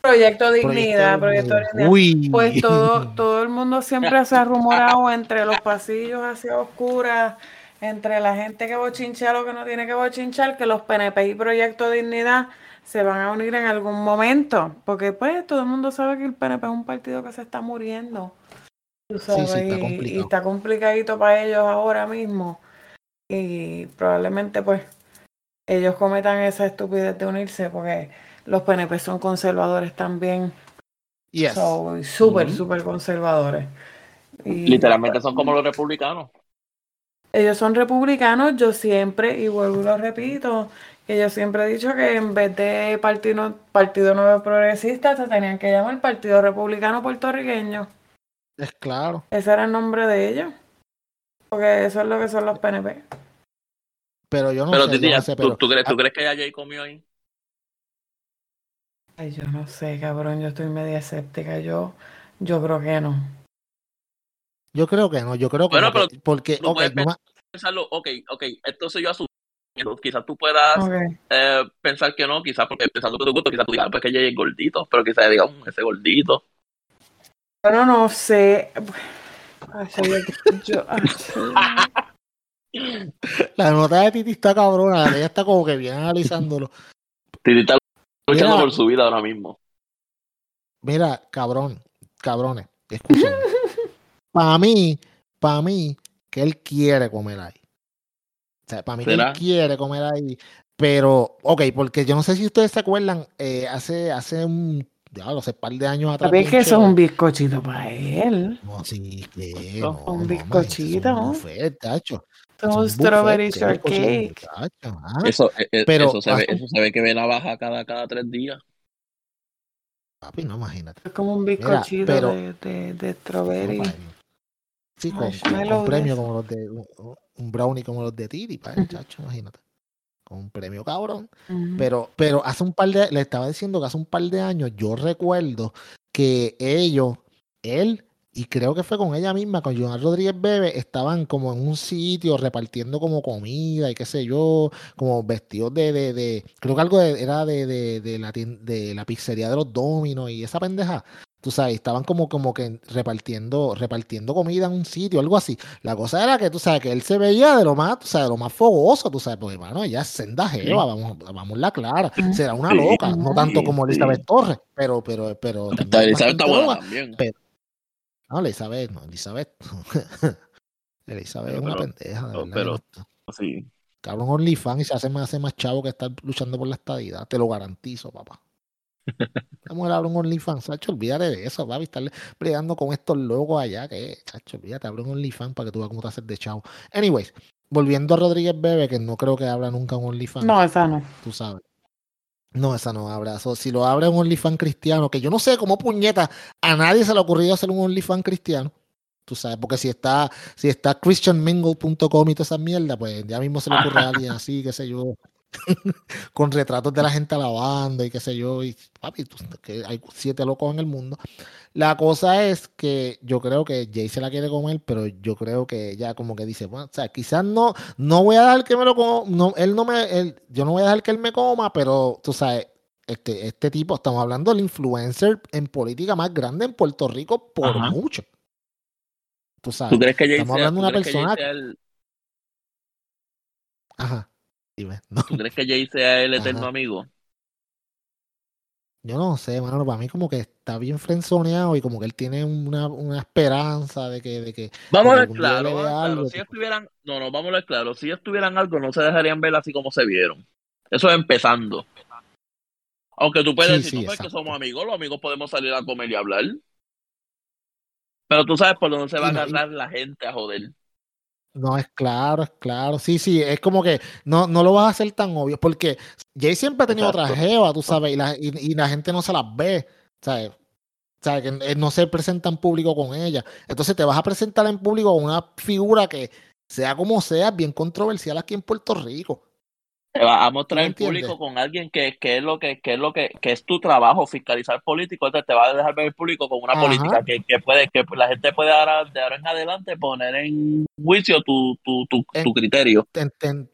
Proyecto Proyecto Dignidad? Proyecto Dignidad. Dignidad. Uy. Pues todo, todo el mundo siempre se ha rumorado entre los pasillos hacia oscuras, entre la gente que bochincha lo que no tiene que bochinchar, que los PNP y Proyecto Dignidad se van a unir en algún momento. Porque pues todo el mundo sabe que el PNP es un partido que se está muriendo. Sí, sí, sabes, está y- está complicadito para ellos ahora mismo. Y probablemente pues ellos cometan esa estupidez de unirse porque los PNP son conservadores también. Yes. So, súper, Ujú. súper conservadores. Y Literalmente son como los republicanos. ellos son republicanos, yo siempre, y vuelvo y lo repito, que yo siempre he dicho que en vez de Partido, partido Nuevo Progresista, se tenían que llamar Partido Republicano Puertorriqueño. Es claro. Ese era el nombre de ellos. Porque eso es lo que son los PNP. Pero yo no pero sé, yo no ¿tú, sé, pero tú crees, ah, ¿tú crees que ya Jay comió ahí? Ay, yo no sé, cabrón, yo estoy media escéptica. Yo, yo creo que no. yo creo que no, yo creo que Bueno, no, pero que- porque, tú ok, puedes yo ma- Pensarlo, ok, ok, entonces yo asumo. Quizás tú puedas eh, pensar que no, quizás porque pensando que tu gusto, quizás tú digas, "Ah, pues que Jay es gordito, pero quizás digas, "Mm, ese gordito. Bueno, no sé. Ay, yo, yo- ay, la nota de Titi está cabrona, ella está como que bien analizándolo. Titi está luchando Mira. por su vida ahora mismo. Mira, cabrón, cabrones, escúchenme. para mí, para mí, que él quiere comer ahí. O sea, para mí que él quiere comer ahí. Pero, ok, porque yo no sé si ustedes se acuerdan, eh, hace, hace un, ya lo sé, par de años atrás. ¿Sabes bien que eso es un bizcochito para él? No, sí, que No, un no, bizcochito, man, ¿no? es un buffet, tacho. Un un strawberry shortcake. tacho, ah. Eso, eh, eh, Pero eso, se ve, hace- eso se ve que ve la baja cada, cada tres días. Papi, no, imagínate. Es como un Mira, bizcochito pero- de, de, de strawberry. Sí, con, con- Marshmallow con de premio como los de un, un brownie como los de Titi, pa, chacho, imagínate. Un premio cabrón. Pero, pero hace un par de, le estaba diciendo que hace un par de años yo recuerdo que ellos, él, y creo que fue con ella misma, con Joan Rodríguez Bebe, estaban como en un sitio repartiendo como comida y qué sé yo, como vestidos de, de, de- creo que algo de- era de, de, de la de la pizzería de los Dominos y esa pendeja. Tú sabes, estaban como, como que repartiendo, repartiendo comida en un sitio, algo así. La cosa era que tú sabes que él se veía de lo más, tú sabes, de lo más fogoso, tú sabes, porque hermano, ella es senda jeva, vamos, vamos la clara, Ujú. será una loca, no tanto como. Elizabeth Torres, pero, pero, pero también Elizabeth está buena loca. también. Pero- No, Elizabeth, no, Elizabeth. Elizabeth es una pendeja, de verdad. pero- Sí. Cabrón OnlyFans y se hace más, hace más chavo que estar luchando por la estadidad. Te lo garantizo, papá. La mujer abre un OnlyFans, Sacho, olvídate de eso, papi. Estar peleando con estos locos allá, que, Sacho, olvídate, abre un OnlyFans para que tú veas cómo te haces de chavo. Anyways, volviendo a Rodríguez Bebe, que no creo que abra nunca un OnlyFans, No, esa no. tú sabes. No, esa no abra. So, si lo abre un OnlyFans cristiano, que yo no sé cómo puñeta, a nadie se le ha ocurrido hacer un OnlyFans cristiano. Tú sabes, porque si está, si está christianmingle.com y toda esa mierda, pues ya mismo se le ocurre a alguien así, qué sé yo, con retratos de la gente alabando y qué sé yo, y papi, tú- que hay siete locos en el mundo. La cosa es que yo creo que Jay se la quiere comer, pero yo creo que ella como que dice, bueno, o sea, quizás no, no voy a dejar que me lo coma, no, él no me, él- yo no voy a dejar que él me coma, pero tú sabes, este, este tipo, estamos hablando del influencer en política más grande en Puerto Rico por Ajá. mucho. Tú ¿Tú sabes, crees que Jay estamos sea, hablando de una que persona, el, ajá, no, ¿tú crees que Jay sea el eterno Ajá. amigo? yo no sé, mano, para mí como que está bien frenzoneado y como que él tiene una, una esperanza de que, de que, Vamos a ver claro. Si ellos tuvieran, no, no, vamos a ver claro. Si ellos tuvieran algo, no se dejarían ver así como se vieron. Eso es empezando. Aunque tú puedes Sí, decir, sí, no, pues que somos amigos, los amigos podemos salir a comer y hablar. Pero tú sabes por dónde se va a agarrar la gente a joder. No, es claro, es claro. Sí, sí, es como que no, no lo vas a hacer tan obvio, porque Jay siempre ha tenido otra Exacto. jeva, tú sabes, y la, y, y la gente no se las ve, ¿sabes? ¿Sabes? Que él no se presenta en público con ella. Entonces te vas a presentar en público con una figura que, sea como sea, es bien controversial aquí en Puerto Rico. Te vas a mostrar ¿Tú me en público con alguien que, que es lo que, que es lo que, que es tu trabajo, fiscalizar políticos, entonces te va a dejar ver el público con una Ajá. política que, que puede, que la gente puede ahora, de ahora en adelante poner en juicio tu, tu, tu, En- tu criterio. Ten- ten-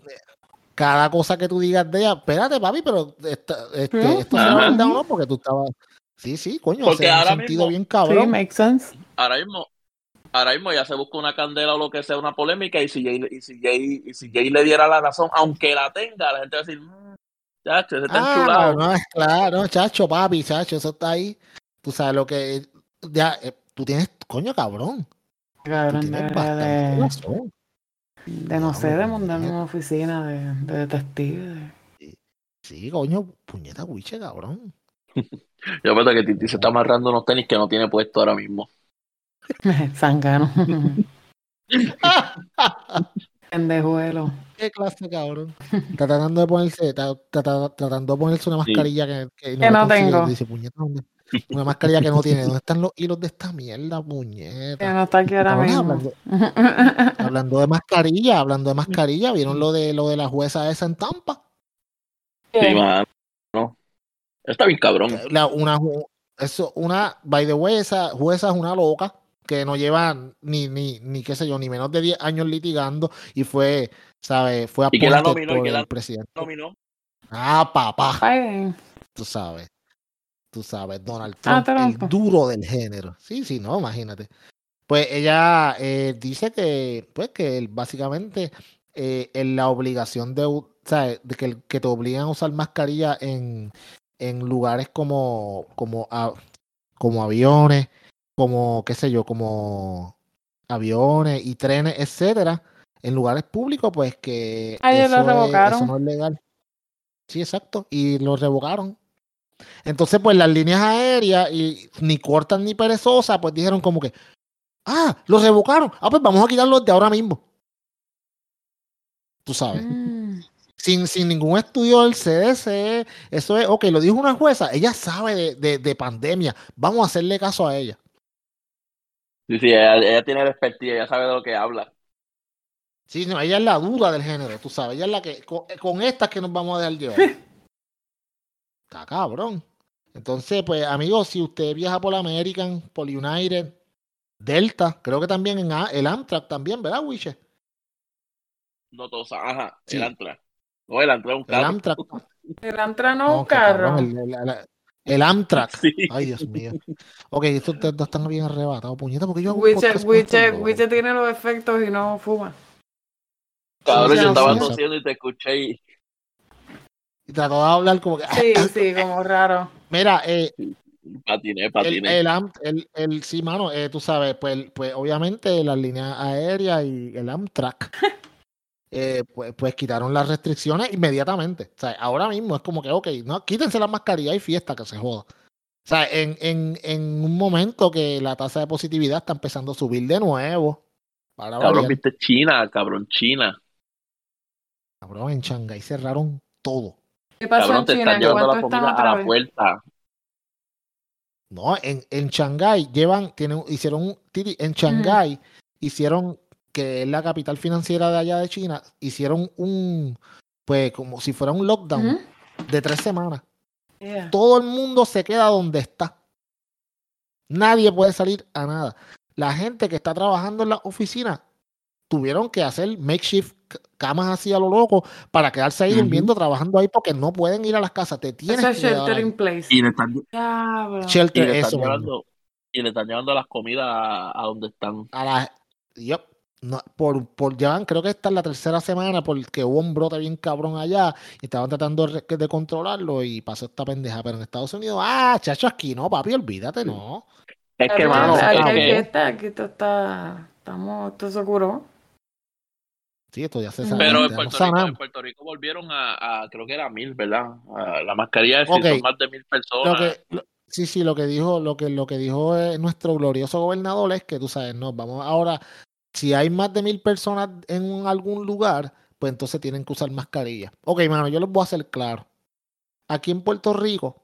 cada cosa que tú digas de ella, espérate, papi, pero esta- este, Sí. esto no, porque tú estabas. Sí, sí, coño, Porque ahora sentido mismo- bien Sí, cabrón. makes sense. Ahora mismo, ahora mismo ya se busca una candela o lo que sea, una polémica, y si Jay, y si Jay, y si Jay le diera la razón, aunque la tenga, la gente va a decir, "Mm, chacho, ese está Ah, enchulado. no, es claro, chacho, papi, chacho, eso está ahí. Tú sabes lo que. Ya, eh, tú tienes, coño, cabrón. Tú Cabrón, tienes bastante de, razón. de no sé, de puñeta. una oficina de, de detective. de- Sí, coño, puñeta, wiche, cabrón. Yo creo que Titi se está amarrando unos tenis que no tiene puesto ahora mismo. Zangano. Pendejuelo. Qué clase, cabrón. Está tratando de ponerse, está, está- está tratando de ponerse una Sí. mascarilla que, que Que no tengo. Dice, puñeta, ¿dónde? Una mascarilla que no tiene. ¿Dónde están los hilos de esta mierda, Que puñeta? no está aquí ahora mismo. hablando, hablando de mascarilla, hablando de mascarilla, ¿vieron lo de lo de la jueza esa en Tampa? Sí, mano. No. Está bien cabrón. La, una, eso, una, by the way, esa jueza es una loca que no lleva ni, ni, ni qué sé yo, ni menos de 10 años litigando y fue, ¿sabes? Fue ¿Y quién la nominó? ¿Y por la el presidente. nominó? Ah, papá, tú sabes. Tú sabes, Donald Ah, Trump, el duro del género. Sí, sí, no, imagínate. Pues ella eh, dice que, pues, que él básicamente eh, en la obligación de, ¿sabes? de que, que te obligan a usar mascarilla en, en lugares como, como, a- como aviones, como, qué sé yo, como aviones y trenes, etcétera, en lugares públicos, pues que lo eso, es- revocaron. eso no es legal. Sí, exacto, y lo revocaron. Entonces, pues las líneas aéreas, y ni cortas ni perezosas, pues dijeron como que, ah, lo revocaron. Ah, pues vamos a quitarlo de ahora mismo. Tú sabes, Mm. sin, sin ningún estudio del CDC, eso es, ok, lo dijo una jueza, ella sabe de, de- de pandemia, vamos a hacerle caso a ella. Sí, sí, ella, ella tiene la expertise, ella sabe de lo que habla. Sí, no, ella es la duda del género, tú sabes, ella es la que, con, con estas que nos vamos a dejar llevar. Está cabrón. Entonces, pues, amigos, si usted viaja por American, por United, Delta, creo que también en A- el Amtrak también, ¿verdad, Wiche? No todos, ajá, Sí. el Antra. No, el Antra es un El carro. Amtrak. El Antra no, No, un cabrón, carro. el, el- el- el Amtrak. Sí. Ay, Dios mío. Ok, estos dos están bien arrebatados, puñeta, porque yo hago un Wiche, tiene los efectos y no fuma. Cabrón, Sí, yo estaba tosiendo y te escuché y Y trató de hablar como que... Sí, sí, como raro. Mira, eh, patiné, El, patiné. el, Am- el, el- sí, mano, eh, tú sabes, pues, pues obviamente las líneas aéreas y el Amtrak, eh, pues, pues quitaron las restricciones inmediatamente. O sea, ahora mismo es como que, ok, no, quítense las mascarillas y fiesta, que se joda. O sea, en, en, en un momento que la tasa de positividad está empezando a subir de nuevo. Para Cabrón, variar. viste China, cabrón, China. Cabrón, en Shanghái cerraron todo. ¿Qué pasó Cabrón, en te China? están ¿En llevando la comida a la vez? puerta. No, en, en Shanghái llevan, tienen, hicieron en Shanghái hicieron, que es la capital financiera de allá de China, hicieron un, pues como si fuera un lockdown de tres semanas. Yeah. Todo el mundo se queda donde está. Nadie puede salir a nada. La gente que está trabajando en la oficina tuvieron que hacer makeshift camas así a lo loco para quedarse ahí durmiendo, trabajando ahí porque no pueden ir a las casas. Te tienes Eso es que shelter in place. Y le están, y Shelter, le eso están llevando, y le están llevando las comidas a, a donde están. a la yup, no, por, por llevan, creo que esta es la tercera semana porque hubo un brote bien cabrón allá y estaban tratando de, de controlarlo y pasó esta pendeja. Pero en Estados Unidos, ah, chacho, aquí no, papi, olvídate, no. Es que, Aquí- mano, aquí es hay que, fiesta, aquí esto está, estamos, esto se curó. Sí, esto ya se sabe. pero en Puerto, Rico, en. Puerto Rico volvieron a, a- creo que era mil, ¿verdad? A la mascarilla, si Ok. son más de mil Lo personas. que, lo- sí, sí, lo que dijo, lo que, lo que dijo eh, nuestro glorioso gobernador es que tú sabes, no, vamos ahora, si hay más de mil personas en algún lugar, pues entonces tienen que usar mascarilla. Ok, mano, yo les voy a hacer claro. Aquí en Puerto Rico,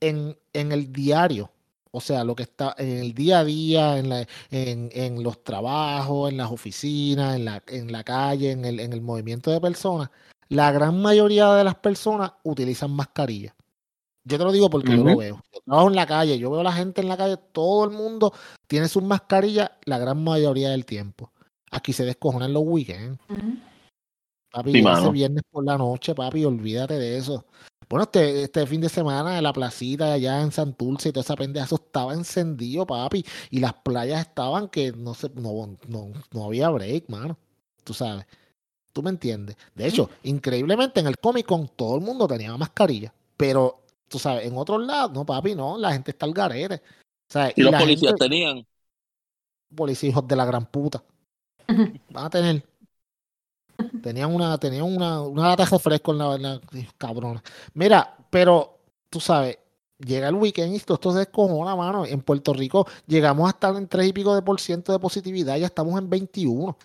en, en el diario, o sea, lo que está en el día a día, en, la, en, en los trabajos, en las oficinas, en la, en la calle, en el, en el movimiento de personas, la gran mayoría de las personas utilizan mascarilla. Yo te lo digo porque yo lo veo. Yo trabajo en la calle, yo veo a la gente en la calle, todo el mundo tiene sus mascarillas la gran mayoría del tiempo. Aquí se descojonan los weekends. Papi, ese viernes por la noche, papi, olvídate de eso. Bueno, este, este fin de semana en la placita allá en Santurce y toda esa pendeja, eso estaba encendido, papi. Y las playas estaban que no, se, no, no, no había break, mano. Tú sabes. ¿Tú me entiendes? De hecho, increíblemente en el Comic Con todo el mundo tenía mascarilla. Pero Tú sabes, en otros lados, no, papi, no, la gente está al garete. ¿Y, los policías tenían? Policías hijos de la gran puta. Van a tener. Tenían una, tenían una, una lata de fresco en la, en la cabrona. Mira, pero tú sabes, llega el weekend y esto, esto se descojona, mano. En Puerto Rico llegamos a estar en 3 y pico de por ciento de positividad, ya estamos en 21.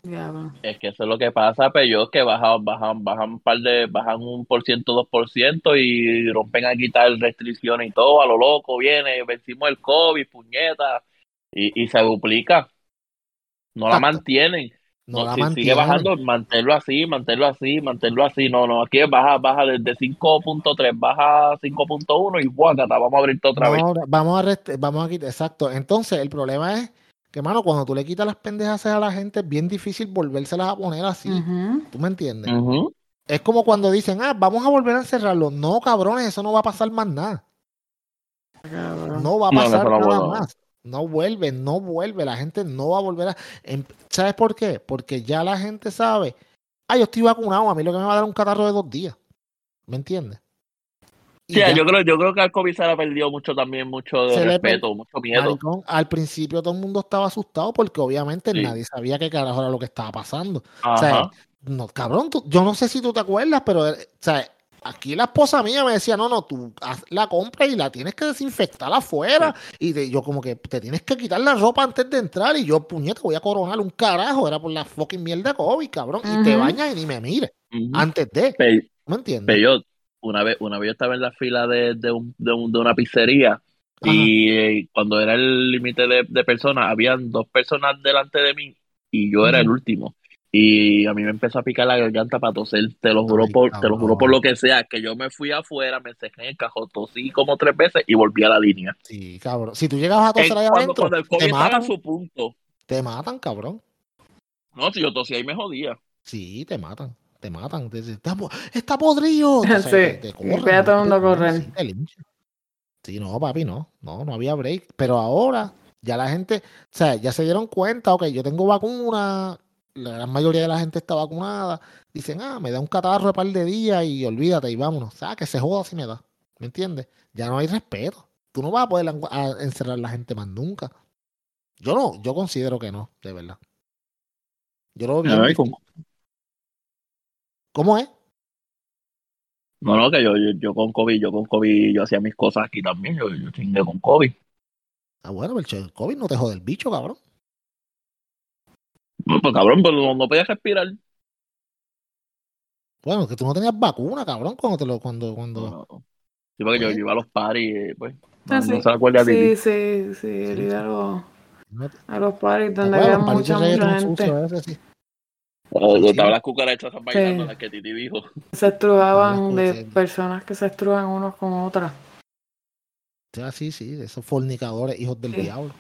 Es que eso es lo que pasa, pero es que bajan, bajan, bajan un par de, bajan un por ciento, dos por ciento y rompen a quitar restricciones y todo, a lo loco, viene, vencimos el COVID, puñeta, y, y se duplica. No la mantienen. No, si sigue bajando, manténlo así, manténlo así, manténlo así. No, no, aquí baja, baja desde 5.3, baja 5.1 y guácata, vamos a abrirte otra vez. Vamos a, vamos a quitar, exacto. Entonces, el problema es que, mano, cuando tú le quitas las pendejas a la gente, es bien difícil volvérselas a poner así. ¿Tú me entiendes? Es como cuando dicen, ah, vamos a volver a encerrarlo. No, cabrones, eso no va a pasar más nada. No va a pasar nada más. No vuelve, no vuelve. La gente no va a volver a. Em, ¿Sabes por qué? Porque ya la gente sabe. Ah, yo estoy vacunado. A mí lo que me va a dar un catarro de dos días. ¿Me entiendes? Sí, yo creo, yo creo que al COVID se le perdido mucho también, mucho de respeto, mucho miedo. al principio todo el mundo estaba asustado porque obviamente nadie sabía qué carajo era lo que estaba pasando. O sea, no, cabrón, yo no sé si tú te acuerdas, pero eh, o sea, Aquí la esposa mía me decía, no, no, tú haz la compra y la tienes que desinfectar afuera. Y yo como que te tienes que quitar la ropa antes de entrar. Y yo, puñeta, voy a coronar un carajo. Era por la fucking mierda de COVID, cabrón. Y te bañas y ni me mires. Antes de. ¿Me entiendes? Pero yo, una vez, una vez yo estaba en la fila de, de, un, de, una pizzería. Y eh, cuando era el límite de, de, personas, habían dos personas delante de mí y yo era el último. Y a mí me empezó a picar la garganta para toser, te lo juro por, te lo juro por lo que sea, que yo me fui afuera, me encerré en el cajón, tosí como tres veces y volví a la línea. Sí, cabrón. Si tú llegabas a toser ahí adentro, te matan. su punto. Te matan, cabrón. No, si yo tosí ahí me jodía. Sí, te matan. Te matan. Te, está, está podrido. sí. Te, corren, todo el mundo correr. Sí, no, papi, no. No, no había break. Pero ahora ya la gente, o sea, ya se dieron cuenta, ok, yo tengo vacuna, la gran mayoría de la gente está vacunada, dicen, ah, me da un catarro de par de días y olvídate y vámonos. Sea, que se joda si me da. ¿Me entiendes? Ya no hay respeto. Tú no vas a poder encerrar a la gente más nunca. Yo no, yo considero que no, de verdad. Yo lo veo ¿Cómo es? No, no, que yo, yo, con COVID, yo con COVID, yo hacía mis cosas aquí también, yo, yo chingué con COVID. Ah, bueno, pero el COVID no te jode el bicho, cabrón. No, pues cabrón, pero pues, no, podías respirar. Bueno, que tú no tenías vacuna, cabrón, cuando te lo, cuando, cuando. Sí, porque yo, iba a los paris, pues. No, sí. se acuerda sí, sí, sí, sí, a los, a los paris donde había mucha, mucha gente. O estaban las cucarachas bailando las que Titi dijo. Se estrujaban de personas que se estrujan unos con otras. Sí, sí, esos fornicadores, hijos del diablo.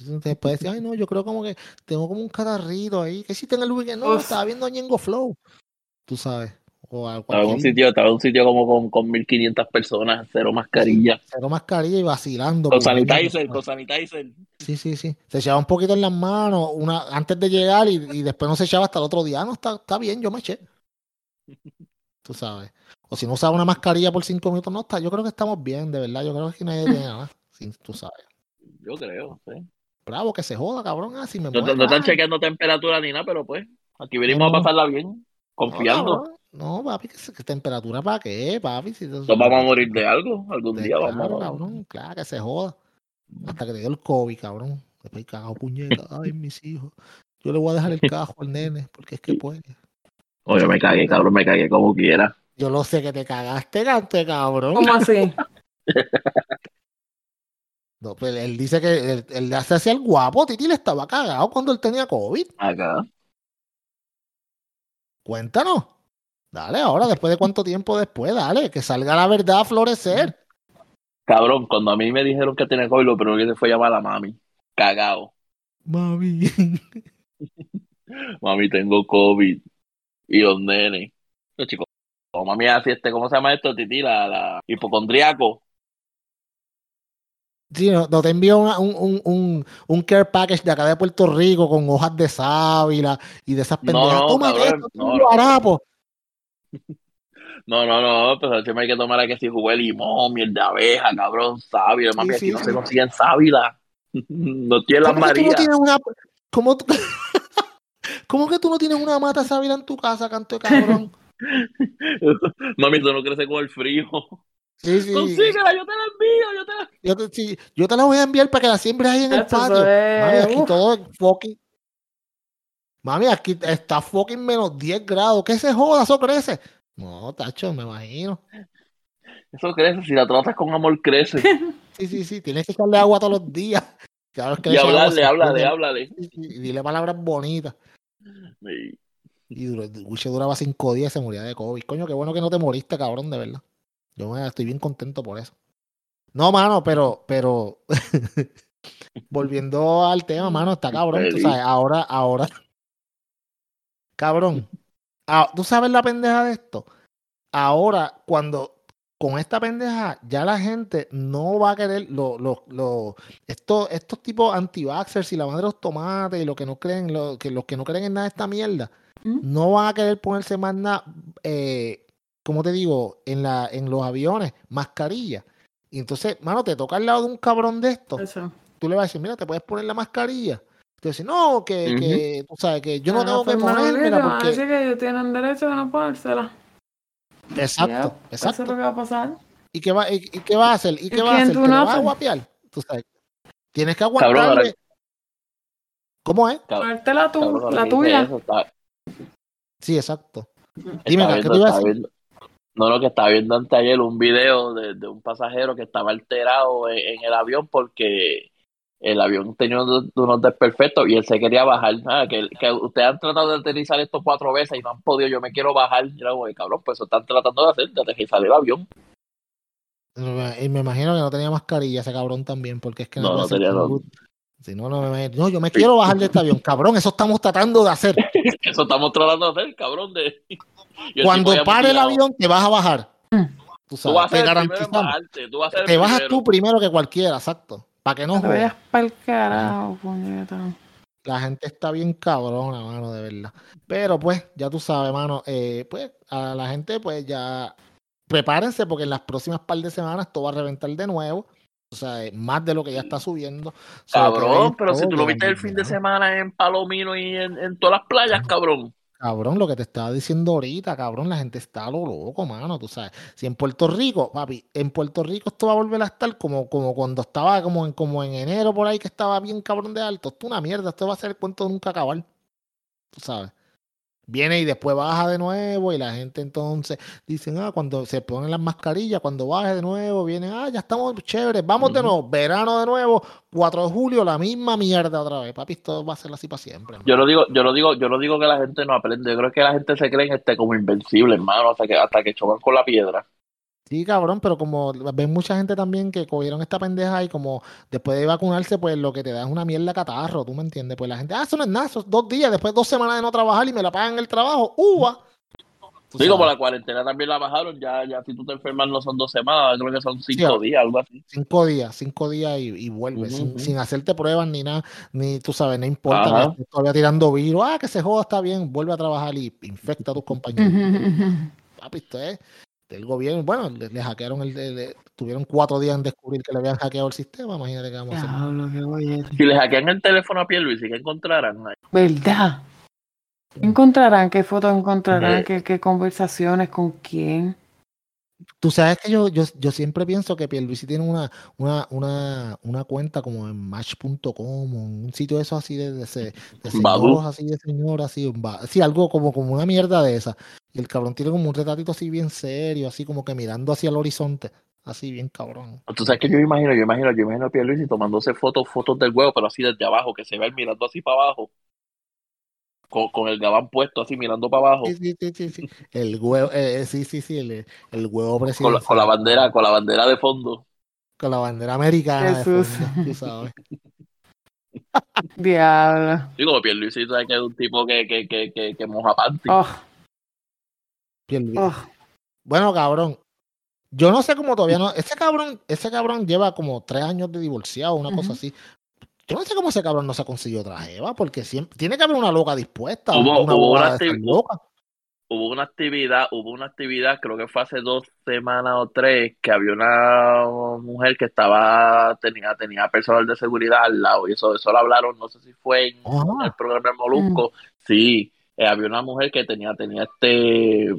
Entonces después decir, ay no, yo creo como que tengo como un catarrito ahí. ¿Qué hiciste en el weekend? No, estaba viendo Ñengo Flow. Tú sabes. O estaba, en un sitio, estaba en un sitio como con, con 1500 personas, cero mascarilla. cero mascarilla y vacilando. Con sanitizer, con sanitizer. Sí, sí, sí. Se echaba un poquito en las manos una, antes de llegar y, y después no se echaba hasta el otro día. No, está, está bien, yo me eché. Tú sabes. O si no usaba una mascarilla por cinco minutos, no está. Yo creo que estamos bien, de verdad. Yo creo que nadie tiene nada. Sí, tú sabes. Yo creo, sí. Bravo, que se joda, cabrón. Así ah, me no, no, están chequeando temperatura ni nada, pero pues, aquí venimos a pasarla bien, confiando. No, papi, ¿qué, temperatura para qué, papi? Si Nos vamos a morir de algo, algún día claro, vamos. cabrón, claro, que se joda. Hasta que te dio el COVID, cabrón. Después cagado puñeta. Ay, mis hijos. Yo le voy a dejar el cajo al nene, porque es que puede. Oye, me cagué, cabrón, me cagué como quiera. Yo lo sé que te cagaste, cante, cabrón. ¿Cómo así? No, pues él dice que él, él hace así el guapo, Titi le estaba cagado cuando él tenía COVID. Acá. Cuéntanos. Dale, ahora, después de cuánto tiempo después, dale, que salga la verdad a florecer. Cabrón, cuando a mí me dijeron que tenía COVID, lo primero que hice fue llamar a la mami. Cagao. Mami. Mami, tengo COVID. Y los nenes. Los chicos. Oh, mami, así este, ¿cómo se llama esto, Titi? La, la hipocondriaco. Sí, no, no te envío una- un, un, un, un care package de acá de Puerto Rico con hojas de sábila y de esas No, pendejas. no, Tómate cabrón, esto, no, no. No, no, no, pero siempre hay que tomar que si jugué limón, miel de abeja, cabrón, sábila. Mami, Sí, aquí sí, no sí. se consiguen sábila. No tiene las ¿Cómo que tú no tienes una... ¿Cómo, tú- ¿Cómo que tú no tienes una mata sábila en tu casa, canto de cabrón? Mami, tú no creces con el frío. Sí, sí. Consíguela, yo te la envío, yo te la Yo te, sí, yo te la voy a enviar para que la siembres ahí en el patio. es- Mami, aquí uf. todo es fucking. Mami, aquí está fucking menos 10 grados. ¿Qué se joda? Eso crece. No, tacho, me imagino. Eso crece, si la tratas con amor, crece. Sí, sí, sí. Tienes que echarle agua todos los días. Claro es que Y hablarle, háblale, háblale. Y dile palabras bonitas. Sí. Y duró, Wiche duraba cinco días y se moría de COVID. Coño, qué bueno que no te moriste, cabrón, de verdad. Yo me- estoy bien contento por eso. No, mano, pero, pero volviendo al tema, mano, está cabrón. Tú sabes, ahora, ahora. Cabrón. Ah, ¿Tú sabes la pendeja de esto? Ahora, cuando con esta pendeja, ya la gente no va a querer lo, lo, lo- estos, estos tipos anti-vaxxers y la madre de los tomates y los que no creen, lo, que los que no creen en nada de esta mierda, ¿Mm? no van a querer ponerse más nada, eh, como te digo, en la, en los aviones, mascarilla. Y entonces, mano, te toca al lado de un cabrón de esto, Eso. tú le vas a decir, mira, te puedes poner la mascarilla. Tú dices, no, que, Ujú. que, tú sabes, que yo no Ah, tengo que ponérmela porque... decir que ellos tienen derecho a no ponérsela. Exacto, Yep, Eso es exacto. lo que va a pasar. ¿Y qué va, y, y qué va a hacer? ¿Y qué ¿Y va a hacer? tú ¿Que le no vas a guapear? Tú sabes. Tienes que Cabrón, ahora- aguantarle. ¿Cómo es? Ponerte la, tu- cabrón, ahora la tuya. eso, Sí, exacto. Dime, ¿qué te iba a decir? No, no, que estaba viendo antes ayer un video de, de un pasajero que estaba alterado en, en el avión porque el avión tenía unos, unos desperfectos y él se quería bajar. Ah, que, que ustedes han tratado de aterrizar esto cuatro veces y no han podido, yo me quiero bajar. Y era como, cabrón, pues eso están tratando de hacer, de aterrizar el avión. Y me imagino que no tenía mascarilla ese cabrón también, porque es que No, no ser tenía, no. Si no, no, me. No, yo me quiero bajar de este avión. Cabrón, eso estamos tratando de hacer. Eso estamos tratando de hacer, cabrón. De... El Cuando pare el avión, te vas a bajar. Mm. Tú Tú vas sabes, a te ser el garantizamos. bajarte, tú vas a ser el Te bajas primero. tú primero que cualquiera, exacto. Para que no Te vayas pa'l carajo, puñeta. La gente está bien cabrona, mano, de verdad. Pero pues, ya tú sabes, mano, eh, pues a la gente, pues ya prepárense porque en las próximas par de semanas todo va a reventar de nuevo. O sea, eh, más de lo que ya está subiendo. Cabrón, pero si tú lo viste el fin de semana en Palomino y en, en todas las playas, cabrón. Cabrón, lo que te estaba diciendo ahorita, cabrón, la gente está a lo loco, mano, tú sabes. Si en Puerto Rico, papi, en Puerto Rico esto va a volver a estar como, como cuando estaba como en, como en enero por ahí que estaba bien cabrón de alto. Esto es una mierda, esto va a ser el cuento de nunca acabar. Tú sabes. Viene y después baja de nuevo y la gente entonces dicen, ah, cuando se ponen las mascarillas, cuando baje de nuevo, vienen, ah, ya estamos chéveres, vamos de nuevo, verano de nuevo, 4 de julio, la misma mierda otra vez. Papi, esto va a ser así para siempre. Yo lo digo, yo lo digo, yo lo digo que la gente no aprende. Yo creo que la gente se cree este como invencible, hermano, hasta que, hasta que chocan con la piedra. Sí, cabrón, pero como ven mucha gente también que cogieron esta pendeja y como después de vacunarse, pues lo que te da es una mierda catarro, ¿tú me entiendes? Pues la gente, ah, eso no es nada, eso es dos días, después dos semanas de no trabajar y me la pagan el trabajo, ¡uva! Por sabes, la cuarentena también la bajaron. Ya, ya si tú te enfermas no son dos semanas, creo que son cinco ahora- días, algo así. Cinco días, cinco días y, y vuelve, Ujú, sin, sin hacerte pruebas ni nada, ni tú sabes, no importa, que todavía tirando virus, ah, que se joda, está bien, vuelve a trabajar y infecta a tus compañeros. Papi, esto es del gobierno. Bueno, le, le hackearon el, el- el- tuvieron cuatro días en descubrir que le habían hackeado el sistema, imagínate qué vamos a hacer. Si le hackean el teléfono a Pierluisi, ¿qué encontrarán? ahí? ¿Verdad? ¿Qué encontrarán? ¿Qué fotos encontrarán? Eh. ¿Qué, qué conversaciones? ¿Con quién? Tú sabes que yo, yo, yo siempre pienso que Pierluisi tiene una, una, una, una cuenta como en Match.com, un sitio de eso así de, de, de, de señoros, así de señor, así, sí, algo como, como una mierda de esa. Y el cabrón tiene como un retratito así bien serio, así como que mirando hacia el horizonte, así bien cabrón. Tú sabes que yo imagino, yo imagino, yo imagino a Pierluisi tomándose fotos, fotos del huevo, pero así desde abajo, que se ve mirando así para abajo con, con, el gabán puesto así mirando para abajo. Sí, sí, sí, sí. El huevo, eh, sí, sí, sí, el, el huevo presidencial. Con la, con la, bandera, con la bandera de fondo. Con la bandera americana Jesús. de fondo, tú sabes. Diablo. Digo, Pierluisi sabes que es un tipo que, que, que, que, que moja panty. Oh. Oh. Bueno, cabrón. Yo no sé cómo todavía no. Ese cabrón, ese cabrón lleva como tres años de divorciado, una uh -huh. cosa así. Yo no sé cómo ese cabrón no se ha conseguido otra jeva, porque siempre, tiene que haber una loca dispuesta. Hubo una, hubo, una loca. hubo una actividad, hubo una actividad, creo que fue hace dos semanas o tres, que había una mujer que estaba, tenía, tenía personal de seguridad al lado, y eso, eso lo hablaron, no sé si fue en el programa de Molusco. Sí, eh, había una mujer que tenía, tenía este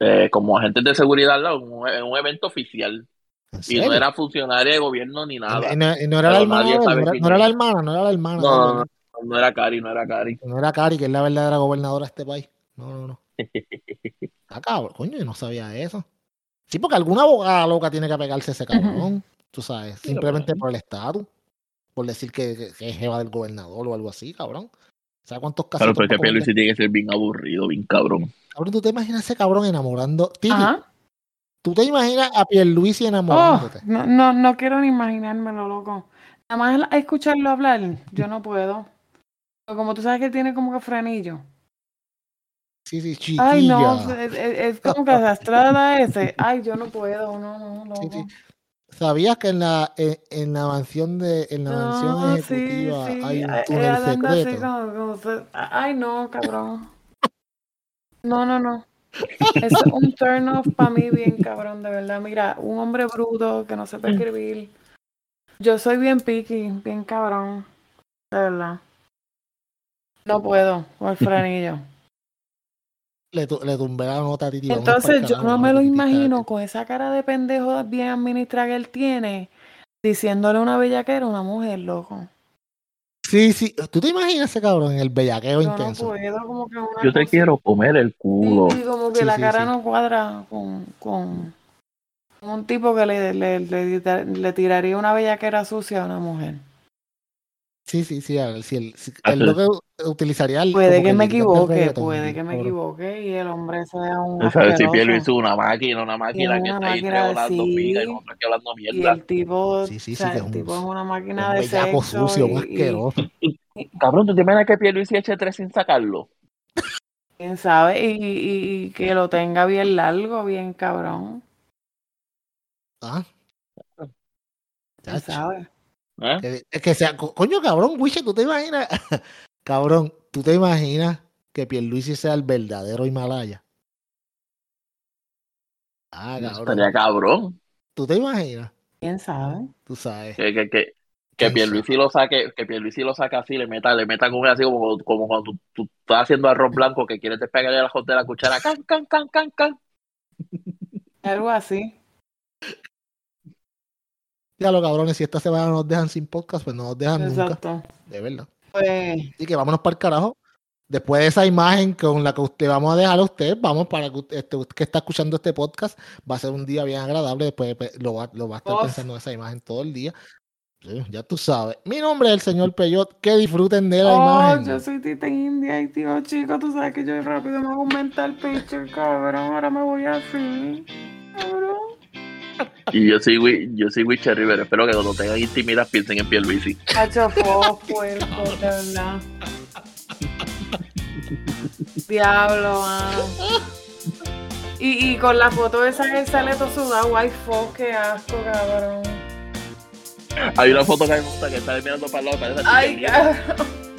eh, como agentes de seguridad en un, en un evento oficial. Y no era funcionaria de gobierno ni nada. Y no, y no era, la hermana, no, era, no era, la hermana, no era la hermana. No, no, no, era Cari, no era Cari. No era Cari, que es la verdadera gobernadora de este país. No, no, no. ah, cabrón, coño, yo no sabía eso. Sí, porque alguna abogada loca tiene que pegarse ese cabrón, uh -huh. tú sabes, simplemente por el estatus, por decir que, que, que, es jefa del gobernador o algo así, cabrón. ¿Sabes cuántos casos? Claro, pero es que Pierluisi tiene que ser bien aburrido, bien cabrón. Cabrón, ¿tú te imaginas ese cabrón enamorando? Titi, ¿Tú te imaginas a Pierluisi enamorándote? Oh, no, no, no quiero ni imaginármelo, loco. Nada más escucharlo hablar, yo no puedo. Como tú sabes que tiene como que frenillo. Sí, sí, chiquilla. Ay, no, es, es como que arrastrada ese. Ay, yo no puedo, no, no, loco. Sí, sí. ¿Sabías que en la, en, en la mansión de en la no, mansión ejecutiva sí, sí. hay un túnel secreto? Así como, como, ay, no, cabrón. No, no, no. Es un turn off para mí bien cabrón, de verdad. Mira, un hombre bruto que no sepa escribir. Yo soy bien picky, bien cabrón. De verdad. No puedo, con el frenillo. Le, le tumbé la nota a Titi. Entonces yo no me lo imagino con esa cara de pendejo bien administrada que él tiene, diciéndole una bellaquera a una mujer, loco. Sí, sí. ¿Tú te imaginas ese cabrón en el bellaqueo yo intenso? No puedo, como que una yo te cosa... quiero comer el culo. Sí, como que Sí, la sí, cara sí. no cuadra con, con, con un tipo que le, le, le, le, tiraría una bellaquera sucia a una mujer. Sí, sí, sí. A ver, si el, si él lo que utilizaría el, Puede que, me equivoque, puede que me equivoque y el hombre sea un. O sea, si. Pierluisi hizo una máquina, una máquina una que está ahí hablando sí. pica y nosotros aquí hablando Y mierda. el tipo, Sí, sí, o sí, sea, el un- tipo es una máquina Un de sexo. sucio, y- y. Cabrón, ¿tú te imaginas que Pierluisi eche tres sin sacarlo? quién sabe, y, y, y que lo tenga bien largo, bien cabrón. Ah. ¿Quién sabe? ¿Eh? Que, es que sea, co- coño, cabrón, Wiche, ¿tú te imaginas? cabrón, ¿tú te imaginas que Pierluisi sea el verdadero Himalaya? Ah, cabrón. Estaría cabrón. ¿Tú te imaginas? ¿Quién sabe? Tú sabes. Que, que, que, que ¿Quién Pierluisi lo saque, que Pierluisi lo saque así, le meta, le meta como así como, como cuando tú, tú estás haciendo arroz blanco que quieres despegarle el ajo de la cuchara, can, can, can, can, can. Algo así. Ya los cabrones, si esta semana nos dejan sin podcast, pues no nos dejan nunca. Exacto. De verdad. Pues, Así que vámonos para el carajo. Después de esa imagen con la que usted vamos a dejar a usted, vamos para que usted, este, que está escuchando este podcast, va a ser un día bien agradable. Después lo va, lo va a estar pensando en esa imagen todo el día. Sí, ya tú sabes. Mi nombre es el señor Peyot. Que disfruten de la oh, imagen. yo soy Tita India y tío chico, tú sabes que yo rápido me hago un mental picture, cabrón. Ahora me voy así. Cabrón. Y yo soy, yo soy Wicher Rivera. Espero que cuando tengan intimidad piensen en Pierluisi. Hacho fo, puerco, de verdad. Diablo. Y, y con la foto esa que sale todo sudado, ay, fo, qué asco, cabrón. Hay una foto que me gusta que está mirando para el lado, parece Ay, cabrón.